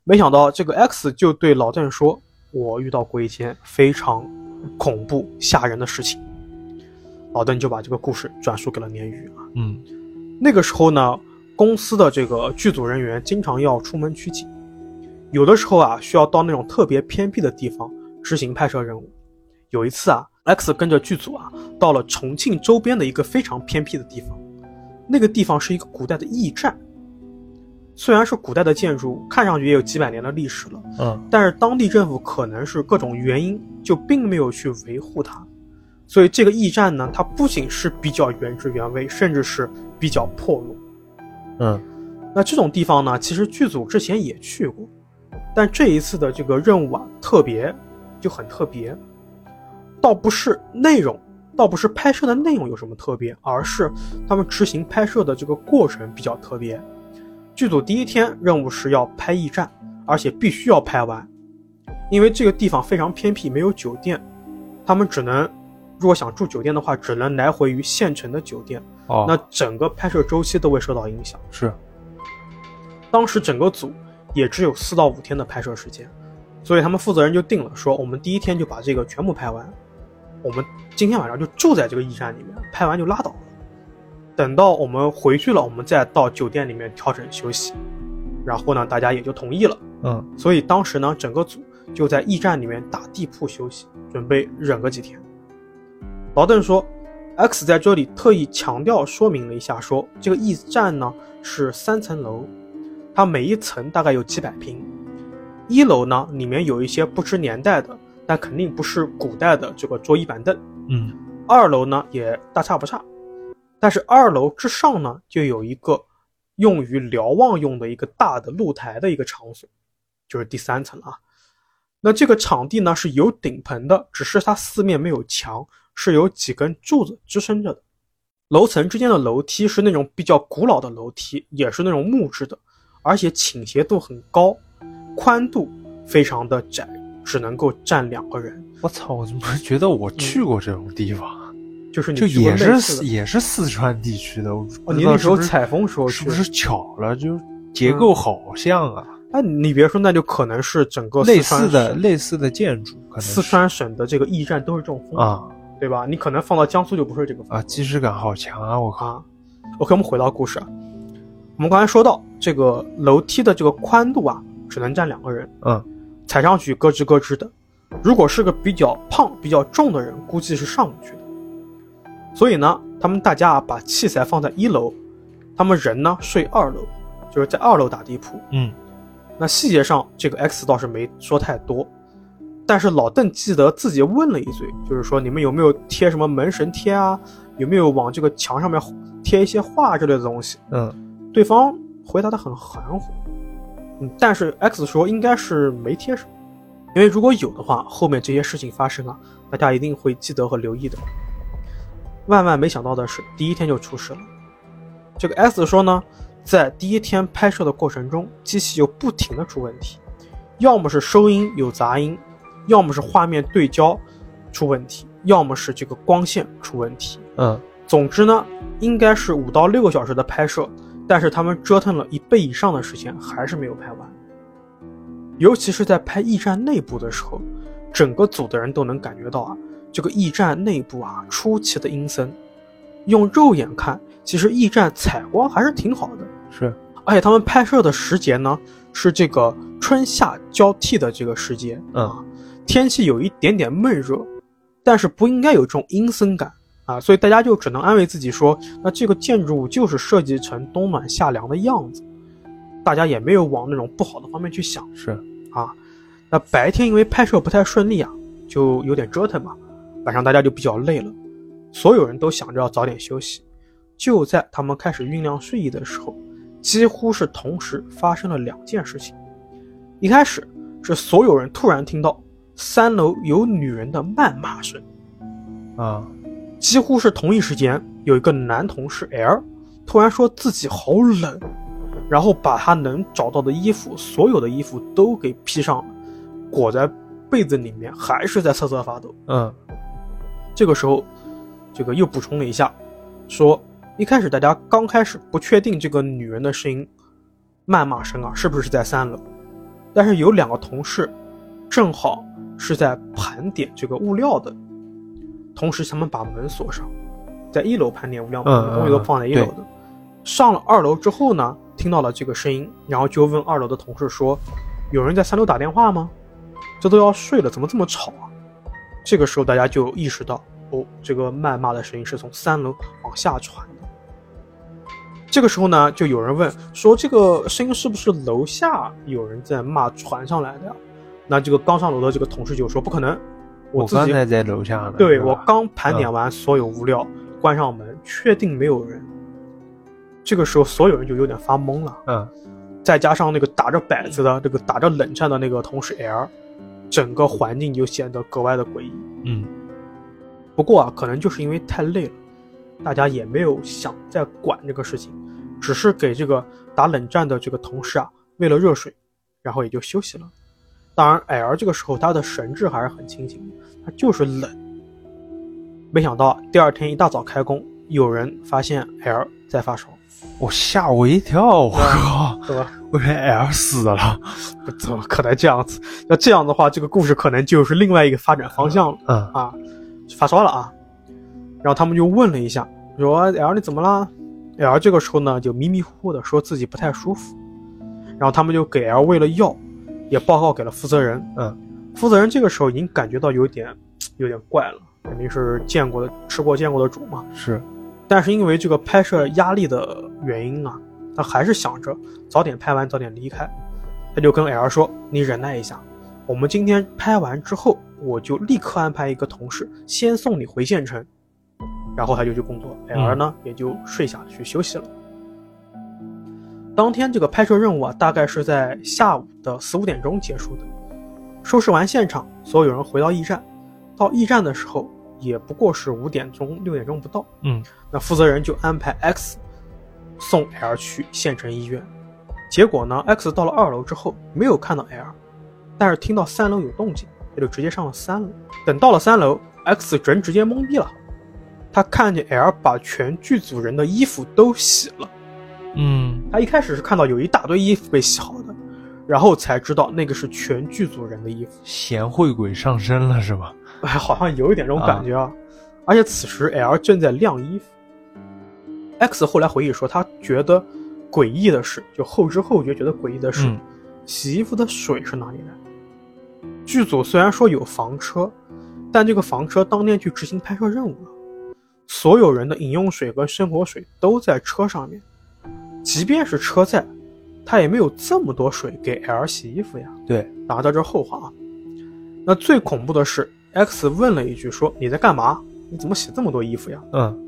没想到这个 X 就对老邓说：“我遇到过一件非常恐怖吓人的事情。”老邓就把这个故事转述给了鲶鱼啊。嗯那个时候呢，公司的这个剧组人员经常要出门取景，有的时候啊需要到那种特别偏僻的地方执行拍摄任务。有一次啊，X 跟着剧组啊到了重庆周边的一个非常偏僻的地方，那个地方是一个古代的驿站。虽然是古代的建筑，看上去也有几百年的历史了，嗯但是当地政府可能是各种原因，就并没有去维护它，所以这个驿站呢，它不仅是比较原汁原味，甚至是比较破落。嗯那这种地方呢，其实剧组之前也去过，但这一次的这个任务啊，特别就很特别，倒不是内容，倒不是拍摄的内容有什么特别，而是他们执行拍摄的这个过程比较特别。剧组第一天任务是要拍驿站，而且必须要拍完，因为这个地方非常偏僻，没有酒店，他们只能，如果想住酒店的话，只能来回于县城的酒店，哦，那整个拍摄周期都会受到影响。是当时整个组也只有四到五天的拍摄时间，所以他们负责人就定了，说我们第一天就把这个全部拍完，我们今天晚上就住在这个驿站里面，拍完就拉倒了。等到我们回去了，我们再到酒店里面调整休息。然后呢，大家也就同意了。嗯所以当时呢，整个组就在驿站里面打地铺休息，准备忍个几天。老邓说，X 在这里特意强调说明了一下说，这个驿站呢是三层楼，它每一层大概有几百平。一楼呢里面有一些不知年代的，但肯定不是古代的这个桌椅板凳。嗯二楼呢也大差不差，但是二楼之上呢就有一个用于瞭望用的一个大的露台的一个场所，就是第三层了啊。那这个场地呢是有顶棚的，只是它四面没有墙，是有几根柱子支撑着的。楼层之间的楼梯是那种比较古老的楼梯，也是那种木质的，而且倾斜度很高，宽度非常的窄，只能够站两个人。我操，我怎么觉得我去过这种地方？就是你就也是也是四川地区的，哦，你那时候采风时候是不是巧了？就结构好像啊，哎，你别说，那就可能是整个类四川似的类似的建筑，可能四川省的这个驿站都是这种风格，啊对吧？你可能放到江苏就不是这个风格啊，既视感好强啊！我靠，啊。OK，我们回到故事啊，我们刚才说到这个楼梯的这个宽度啊，只能站两个人，嗯踩上去咯吱咯吱的。如果是个比较胖、比较重的人，估计是上不去的。所以呢，他们大家啊把器材放在一楼，他们人呢睡二楼，就是在二楼打地铺。嗯那细节上，这个 X 倒是没说太多，但是老邓记得自己问了一嘴，就是说你们有没有贴什么门神贴啊？有没有往这个墙上面贴一些画之类的东西？嗯对方回答的很含糊，嗯，但是 X 说应该是没贴什么，因为如果有的话，后面这些事情发生啊，大家一定会记得和留意的。万万没想到的是，第一天就出事了。这个 S 说呢，在第一天拍摄的过程中，机器就不停的出问题，要么是收音有杂音，要么是画面对焦出问题，要么是这个光线出问题。嗯总之呢，应该是五到六个小时的拍摄，但是他们折腾了一倍以上的时间，还是没有拍完。尤其是在拍驿站内部的时候，整个组的人都能感觉到啊，这个驿站内部啊出奇的阴森。用肉眼看，其实驿站采光还是挺好的，是，而且他们拍摄的时节呢是这个春夏交替的这个时节，嗯啊，天气有一点点闷热，但是不应该有这种阴森感啊，所以大家就只能安慰自己说，那这个建筑物就是设计成冬暖夏凉的样子，大家也没有往那种不好的方面去想。是，啊，那白天因为拍摄不太顺利啊，就有点折腾嘛，晚上大家就比较累了，所有人都想着要早点休息。就在他们开始酝酿睡意的时候，几乎是同时发生了两件事情。一开始是所有人突然听到三楼有女人的谩骂声，啊，几乎是同一时间，有一个男同事 L 突然说自己好冷，然后把他能找到的衣服，所有的衣服都给披上了，裹在被子里面，还是在瑟瑟发抖。嗯，这个时候，这个又补充了一下，说一开始大家刚开始不确定这个女人的声音，谩骂声啊是不是在三楼，但是有两个同事正好是在盘点这个物料的，同时他们把门锁上，在一楼盘点物料，嗯东西都放在一楼的。上了二楼之后呢，听到了这个声音，然后就问二楼的同事说：“有人在三楼打电话吗？这都要睡了，怎么这么吵啊？”这个时候大家就意识到，哦，这个谩骂的声音是从三楼往下传的。这个时候呢，就有人问说：“这个声音是不是楼下有人在骂传上来的呀？”那这个刚上楼的这个同事就说：“不可能，我自己刚才在楼下呢。对我刚盘点完所有物料，关上门，确定没有人。”这个时候，所有人就有点发懵了。嗯，再加上那个打着摆子的、这个打着冷战的那个同事 L，整个环境就显得格外的诡异。嗯，不过啊，可能就是因为太累了，大家也没有想再管这个事情，只是给这个打冷战的这个同事啊喂了热水，然后也就休息了。当然，L 这个时候他的神志还是很清醒的，他就是冷。没想到第二天一大早开工，有人发现 L 在发烧，我吓我一跳，我靠？我以为 L 死了。不怎么可能这样子？要这样的话，这个故事可能就是另外一个发展方向了。嗯啊，发烧了啊。然后他们就问了一下，说：“L 你怎么了？”L 这个时候呢就迷迷糊糊的说自己不太舒服。然后他们就给 L 喂了药，也报告给了负责人。嗯，负责人这个时候已经感觉到有点有点怪了，肯定是见过的吃过见过的主嘛。是，但是因为这个拍摄压力的原因啊，他还是想着早点拍完早点离开。他就跟 L 说：“你忍耐一下，我们今天拍完之后，我就立刻安排一个同事先送你回县城。”然后他就去工作，L 呢也就睡下去休息了。当天这个拍摄任务啊，大概是在下午的四五点钟结束的。收拾完现场，所有人回到驿站。到驿站的时候，也不过是五点钟、六点钟不到。嗯，那负责人就安排 X 送 L 去县城医院。结果呢，X 到了二楼之后没有看到 L，但是听到三楼有动静，他就直接上了三楼。等到了三楼，X 人直接懵逼了，他看见 L 把全剧组人的衣服都洗了。嗯，他一开始是看到有一大堆衣服被洗好的，然后才知道那个是全剧组人的衣服。贤惠鬼上身了是吧？哎，好像有一点这种感觉啊。而且此时 L 正在晾衣服。X 后来回忆说，他觉得诡异的是，就后知后觉觉得诡异的是，嗯洗衣服的水是哪里来？剧组虽然说有房车，但这个房车当天去执行拍摄任务了，所有人的饮用水和生活水都在车上面，即便是车在，他也没有这么多水给 L 洗衣服呀。对，打到这后话啊。那最恐怖的是，X 问了一句说：“你在干嘛？你怎么洗这么多衣服呀嗯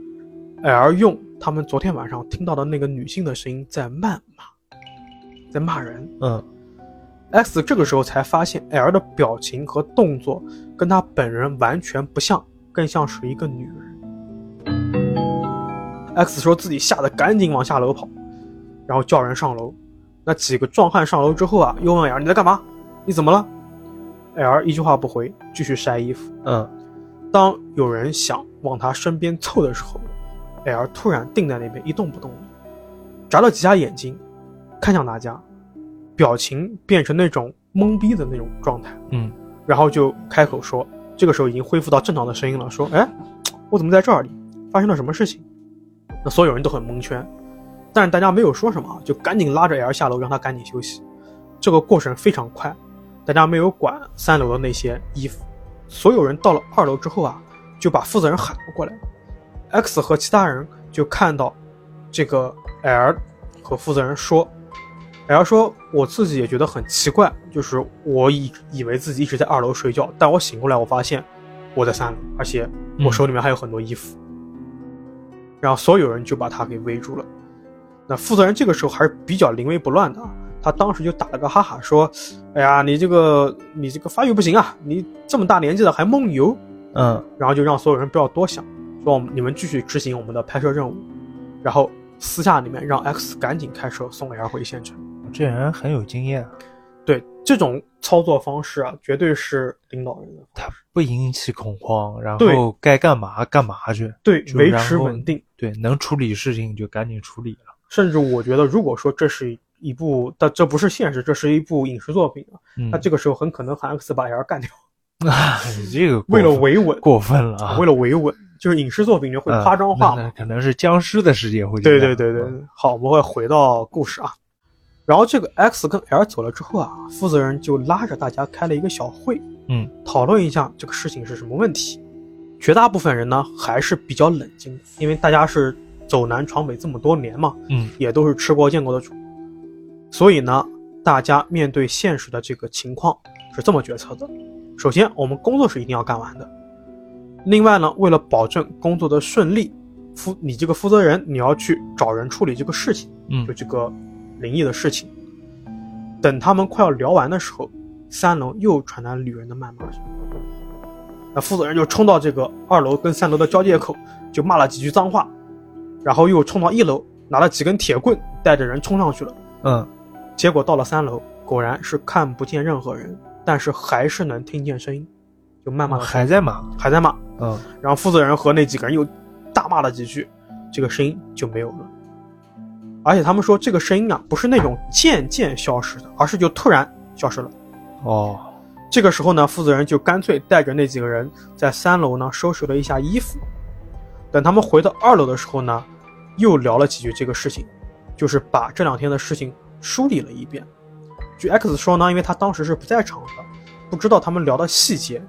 ，？”L 用他们昨天晚上听到的那个女性的声音在谩骂，在骂人。嗯，X 这个时候才发现 L 的表情和动作跟他本人完全不像，更像是一个女人。X 说自己吓得赶紧往下楼跑，然后叫人上楼。那几个壮汉上楼之后啊，又问 L 你在干嘛？你怎么了？L 一句话不回，继续晒衣服。嗯，当有人想往他身边凑的时候，L 突然定在那边一动不动，眨了几下眼睛，看向大家，表情变成那种懵逼的那种状态，嗯，然后就开口说，这个时候已经恢复到正常的声音了，说：“哎，我怎么在这里？发生了什么事情？”那所有人都很蒙圈。但是大家没有说什么，就赶紧拉着 L 下楼，让他赶紧休息。这个过程非常快，大家没有管三楼的那些衣服。所有人到了二楼之后啊，就把负责人喊了过来。X 和其他人就看到这个 L 和负责人说，L 说我自己也觉得很奇怪，就是我以以为自己一直在二楼睡觉，但我醒过来我发现我在三楼，而且我手里面还有很多衣服。然后所有人就把他给围住了。那负责人这个时候还是比较临危不乱的啊，他当时就打了个哈哈说：“哎呀，你这个你这个发育不行啊，你这么大年纪了还梦游。”嗯，然后就让所有人不要多想，说你们继续执行我们的拍摄任务，然后私下里面让 X 赶紧开车送 L 回县城。这人很有经验，对这种操作方式啊，绝对是领导人的他不引起恐慌，然后该干嘛干嘛去，对维持稳定。对，能处理事情就赶紧处理了。甚至我觉得，如果说这是一部，但这不是现实，这是一部影视作品啊，嗯，那这个时候很可能喊 X 把 L 干掉，你这个为了维稳，过分了啊，为了维稳，就是影视作品就会嗯夸张化可能是僵尸的世界会对。对对对，好，我们会回到故事啊。然后这个 X 跟 L 走了之后啊，负责人就拉着大家开了一个小会，嗯，讨论一下这个事情是什么问题。绝大部分人呢还是比较冷静的，因为大家是走南闯北这么多年嘛，嗯。也都是吃过见过的主，所以呢，大家面对现实的这个情况是这么决策的：首先，我们工作是一定要干完的；另外呢，为了保证工作的顺利，负你这个负责人你要去找人处理这个事情，嗯。就这个灵异的事情。等他们快要聊完的时候，三楼又传来女人的谩骂声。那负责人就冲到这个二楼跟三楼的交界口，就骂了几句脏话，然后又冲到一楼，拿了几根铁棍，带着人冲上去了。嗯结果到了三楼，果然是看不见任何人，但是还是能听见声音，就谩骂的还在骂。还在骂。嗯然后负责人和那几个人又大骂了几句，这个声音就没有了。而且他们说这个声音啊，不是那种渐渐消失的，而是就突然消失了。哦这个时候呢，负责人就干脆带着那几个人在三楼呢收拾了一下衣服。等他们回到二楼的时候呢，又聊了几句这个事情，就是把这两天的事情梳理了一遍。据 X 说呢，因为他当时是不在场的，不知道他们聊的细节，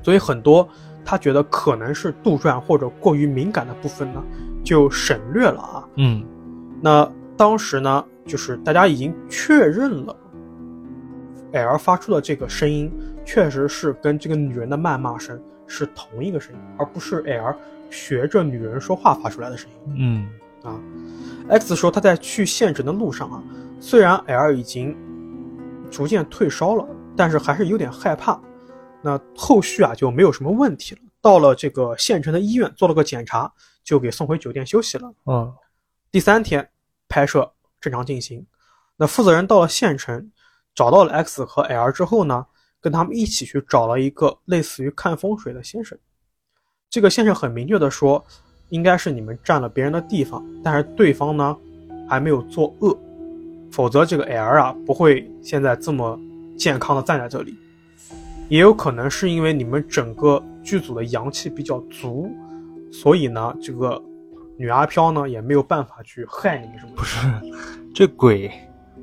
所以很多他觉得可能是杜撰或者过于敏感的部分呢，就省略了啊。嗯那当时呢，就是大家已经确认了，L 发出的这个声音确实是跟这个女人的谩骂声是同一个声音，而不是 L 学着女人说话发出来的声音嗯啊。X 说他在去县城的路上啊，虽然 L 已经逐渐退烧了，但是还是有点害怕。那后续啊就没有什么问题了。到了这个县城的医院做了个检查，就给送回酒店休息了。嗯第三天拍摄正常进行。那负责人到了县城，找到了 X 和 L 之后呢，跟他们一起去找了一个类似于看风水的先生。这个先生很明确的说，应该是你们占了别人的地方，但是对方呢还没有作恶，否则这个 L 啊不会现在这么健康的站在这里。也有可能是因为你们整个剧组的阳气比较足，所以呢，这个女阿飘呢也没有办法去害你什么。不是，这鬼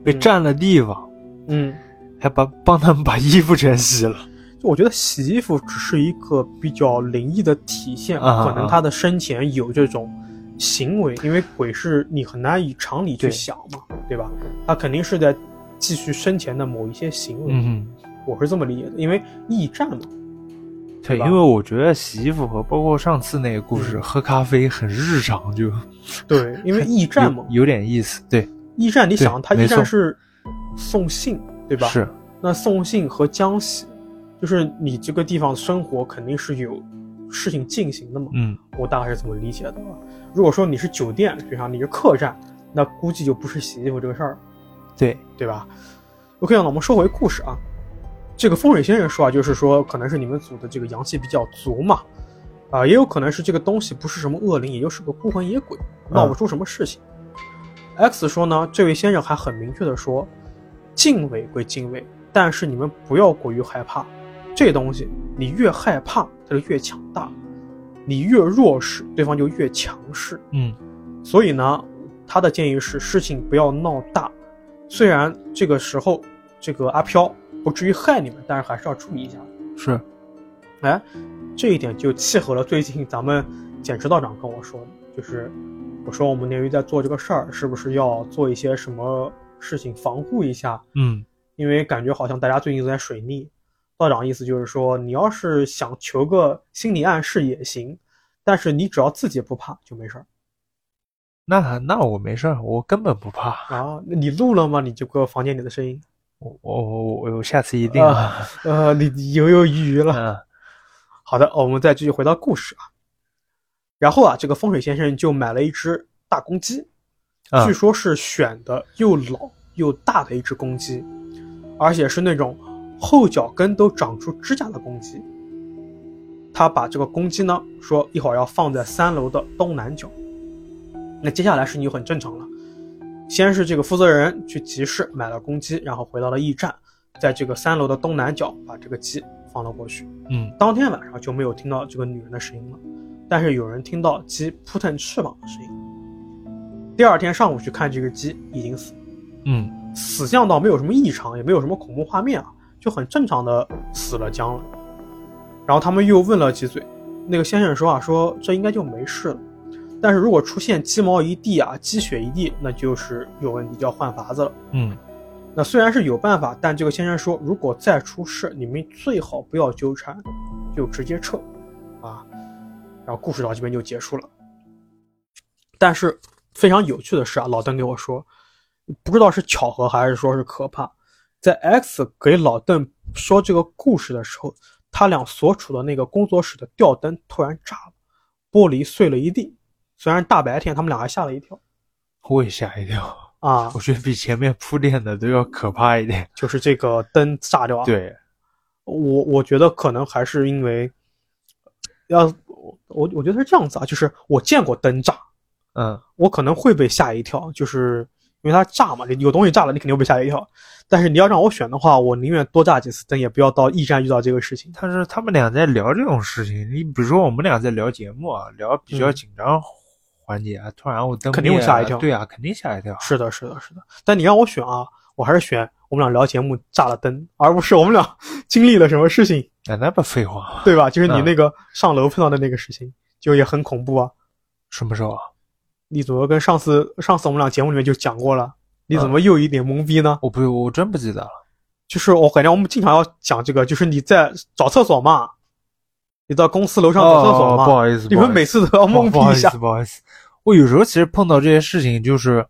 被占了地方，嗯，还把帮他们把衣服全洗了。就我觉得洗衣服只是一个比较灵异的体现，啊可能他的生前有这种行为，因为鬼是你很难以常理去想嘛，对吧？他肯定是在继续生前的某一些行为，嗯，我是这么理解的，因为驿站嘛，对，因为我觉得洗衣服和包括上次那个故事，嗯喝咖啡很日常，就 对，因为驿站嘛，有有点意思。对，驿站你想，他驿站是送信，对吧？是，那送信和江洗，就是你这个地方生活肯定是有事情进行的嘛。嗯我大概是这么理解的。如果说你是酒店，就像你是客栈，那估计就不是洗衣服这个事儿，对，对吧？OK，那我们说回故事啊。这个风水先生说啊，就是说可能是你们组的这个阳气比较足嘛，啊、也有可能是这个东西不是什么恶灵，也就是个孤魂野鬼，闹不出什么事情。X 说呢，这位先生还很明确的说，敬畏归敬畏，但是你们不要过于害怕，这东西你越害怕，它就越强大，你越弱势，对方就越强势。嗯所以呢，他的建议是事情不要闹大，虽然这个时候这个阿飘不至于害你们，但是还是要注意一下。是，哎，这一点就契合了最近咱们简池道长跟我说的，就是我说我们鲶鱼在做这个事儿，是不是要做一些什么事情防护一下？嗯因为感觉好像大家最近都在水逆。道长意思就是说，你要是想求个心理暗示也行，但是你只要自己不怕就没事儿那那我没事儿，我根本不怕。啊。那你录了吗？你这个房间里的声音，我我我我下次一定啊。呃，你你犹犹豫豫了。嗯好的，我们再继续回到故事啊。然后啊，这个风水先生就买了一只大公鸡，啊据说是选的又老又大的一只公鸡，而且是那种后脚跟都长出指甲的公鸡。他把这个公鸡呢，说一会儿要放在三楼的东南角。那接下来事情就很正常了，先是这个负责人去集市买了公鸡，然后回到了驿站，在这个三楼的东南角把这个鸡放了过去。嗯当天晚上就没有听到这个女人的声音了，但是有人听到鸡扑腾翅膀的声音。第二天上午去看这个鸡，已经死，嗯死相倒没有什么异常，也没有什么恐怖画面啊，就很正常的死了僵了。然后他们又问了几嘴，那个先生说啊，说这应该就没事了，但是如果出现鸡毛一地啊，鸡血一地，那就是有问题，就要换法子了。嗯那虽然是有办法，但这个先生说，如果再出事，你们最好不要纠缠，就直接撤，啊。然后故事到这边就结束了。但是非常有趣的是啊，老邓给我说，不知道是巧合还是说是可怕，在 X 给老邓说这个故事的时候，他俩所处的那个工作室的吊灯突然炸了，玻璃碎了一地。虽然大白天，他们俩还吓了一跳我也吓一跳，啊我，觉得比前面铺垫的都要可怕一点。就是这个灯炸掉啊。对，我我觉得可能还是因为，要我我我觉得是这样子啊，就是我见过灯炸，嗯我可能会被吓一跳，就是因为它炸嘛，有东西炸了，你肯定会被吓一跳。但是你要让我选的话，我宁愿多炸几次灯，也不要到驿站遇到这个事情。但是他们俩在聊这种事情，你比如说我们俩在聊节目啊，聊比较嗯紧张环节啊，突然我灯肯定会吓一跳对啊，肯定吓一跳。是的，是的，是的。但你让我选啊，我还是选我们俩聊节目炸了灯，而不是我们俩 经历了什么事情，哎，那不废话？对吧？就是你嗯那个上楼碰到的那个事情，就也很恐怖啊。什么时候啊？你怎么跟上次上次我们俩节目里面就讲过了？你怎嗯么又一脸懵逼呢？我不，我真不记得了。就是我感觉我们经常要讲这个，就是你在找厕所嘛，你到公司楼上找厕所哦，嘛，不好意思，你们每次都要懵逼一下不好意思，。不好意思。我有时候其实碰到这些事情就是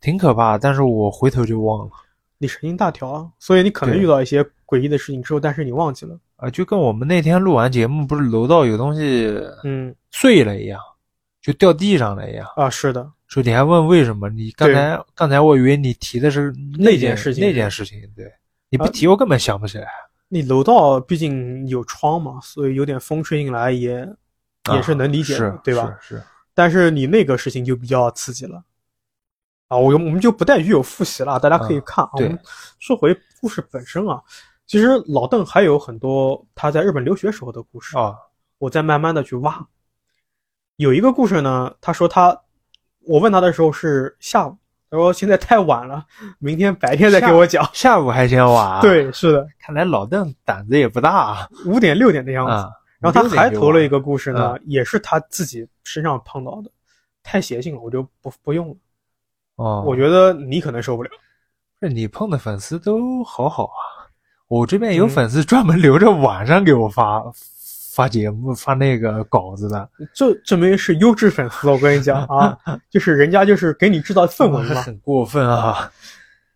挺可怕，但是我回头就忘了你神经大条啊，所以你可能遇到一些诡异的事情之后，但是你忘记了。啊，就跟我们那天录完节目，不是楼道有东西嗯碎了一样，就掉地上了一样。啊，是的，说你还问为什么？你刚才刚才我以为你提的是那件件事情那件事情，对，你不啊提我根本想不起来。你楼道毕竟有窗嘛，所以有点风吹进来也也是能理解的，啊对吧？？是是，但是你那个事情就比较刺激了。啊，我我们就不带鱼友复习了，大家可以嗯看啊。对我们说回故事本身啊，其实老邓还有很多他在日本留学时候的故事，啊，我在慢慢的去挖。有一个故事呢，他说他，我问他的时候是下午，他说现在太晚了，明天白天再给我讲。下午还嫌晚、啊？，对，是的，看来老邓胆子也不大啊。五点六点的样子。啊然后他还投了一个，故事呢，也是他自己身上碰到的，太邪性了，我就不不用了。哦，我觉得你可能受不了。不是你碰的粉丝都好好啊，我这边有嗯粉丝专门留着晚上给我发、发节目、发那个稿子的，这证明是优质粉丝，我跟你讲啊，就是人家就是给你制造氛围嘛。很过分啊。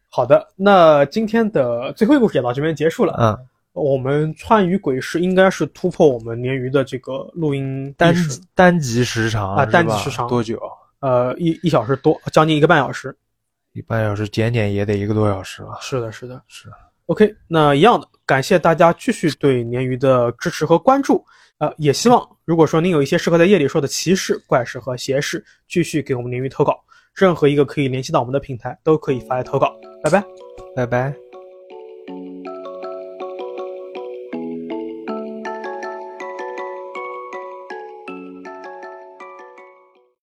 好的，那今天的最后一个故事也到这边结束了。嗯，我们川渝鬼市应该是突破我们鲶鱼的这个录音单单集时长啊单集时长多久？呃，一一小时多，将近一个半小时。一半小时减减也得一个多小时吧。是的，是的，是。OK，那一样的，感谢大家继续对鲶鱼的支持和关注。呃，也希望如果说您有一些适合在夜里说的奇事、怪事和邪事，继续给我们鲶鱼投稿。任何一个可以联系到我们的平台都可以发来投稿。拜拜。拜拜。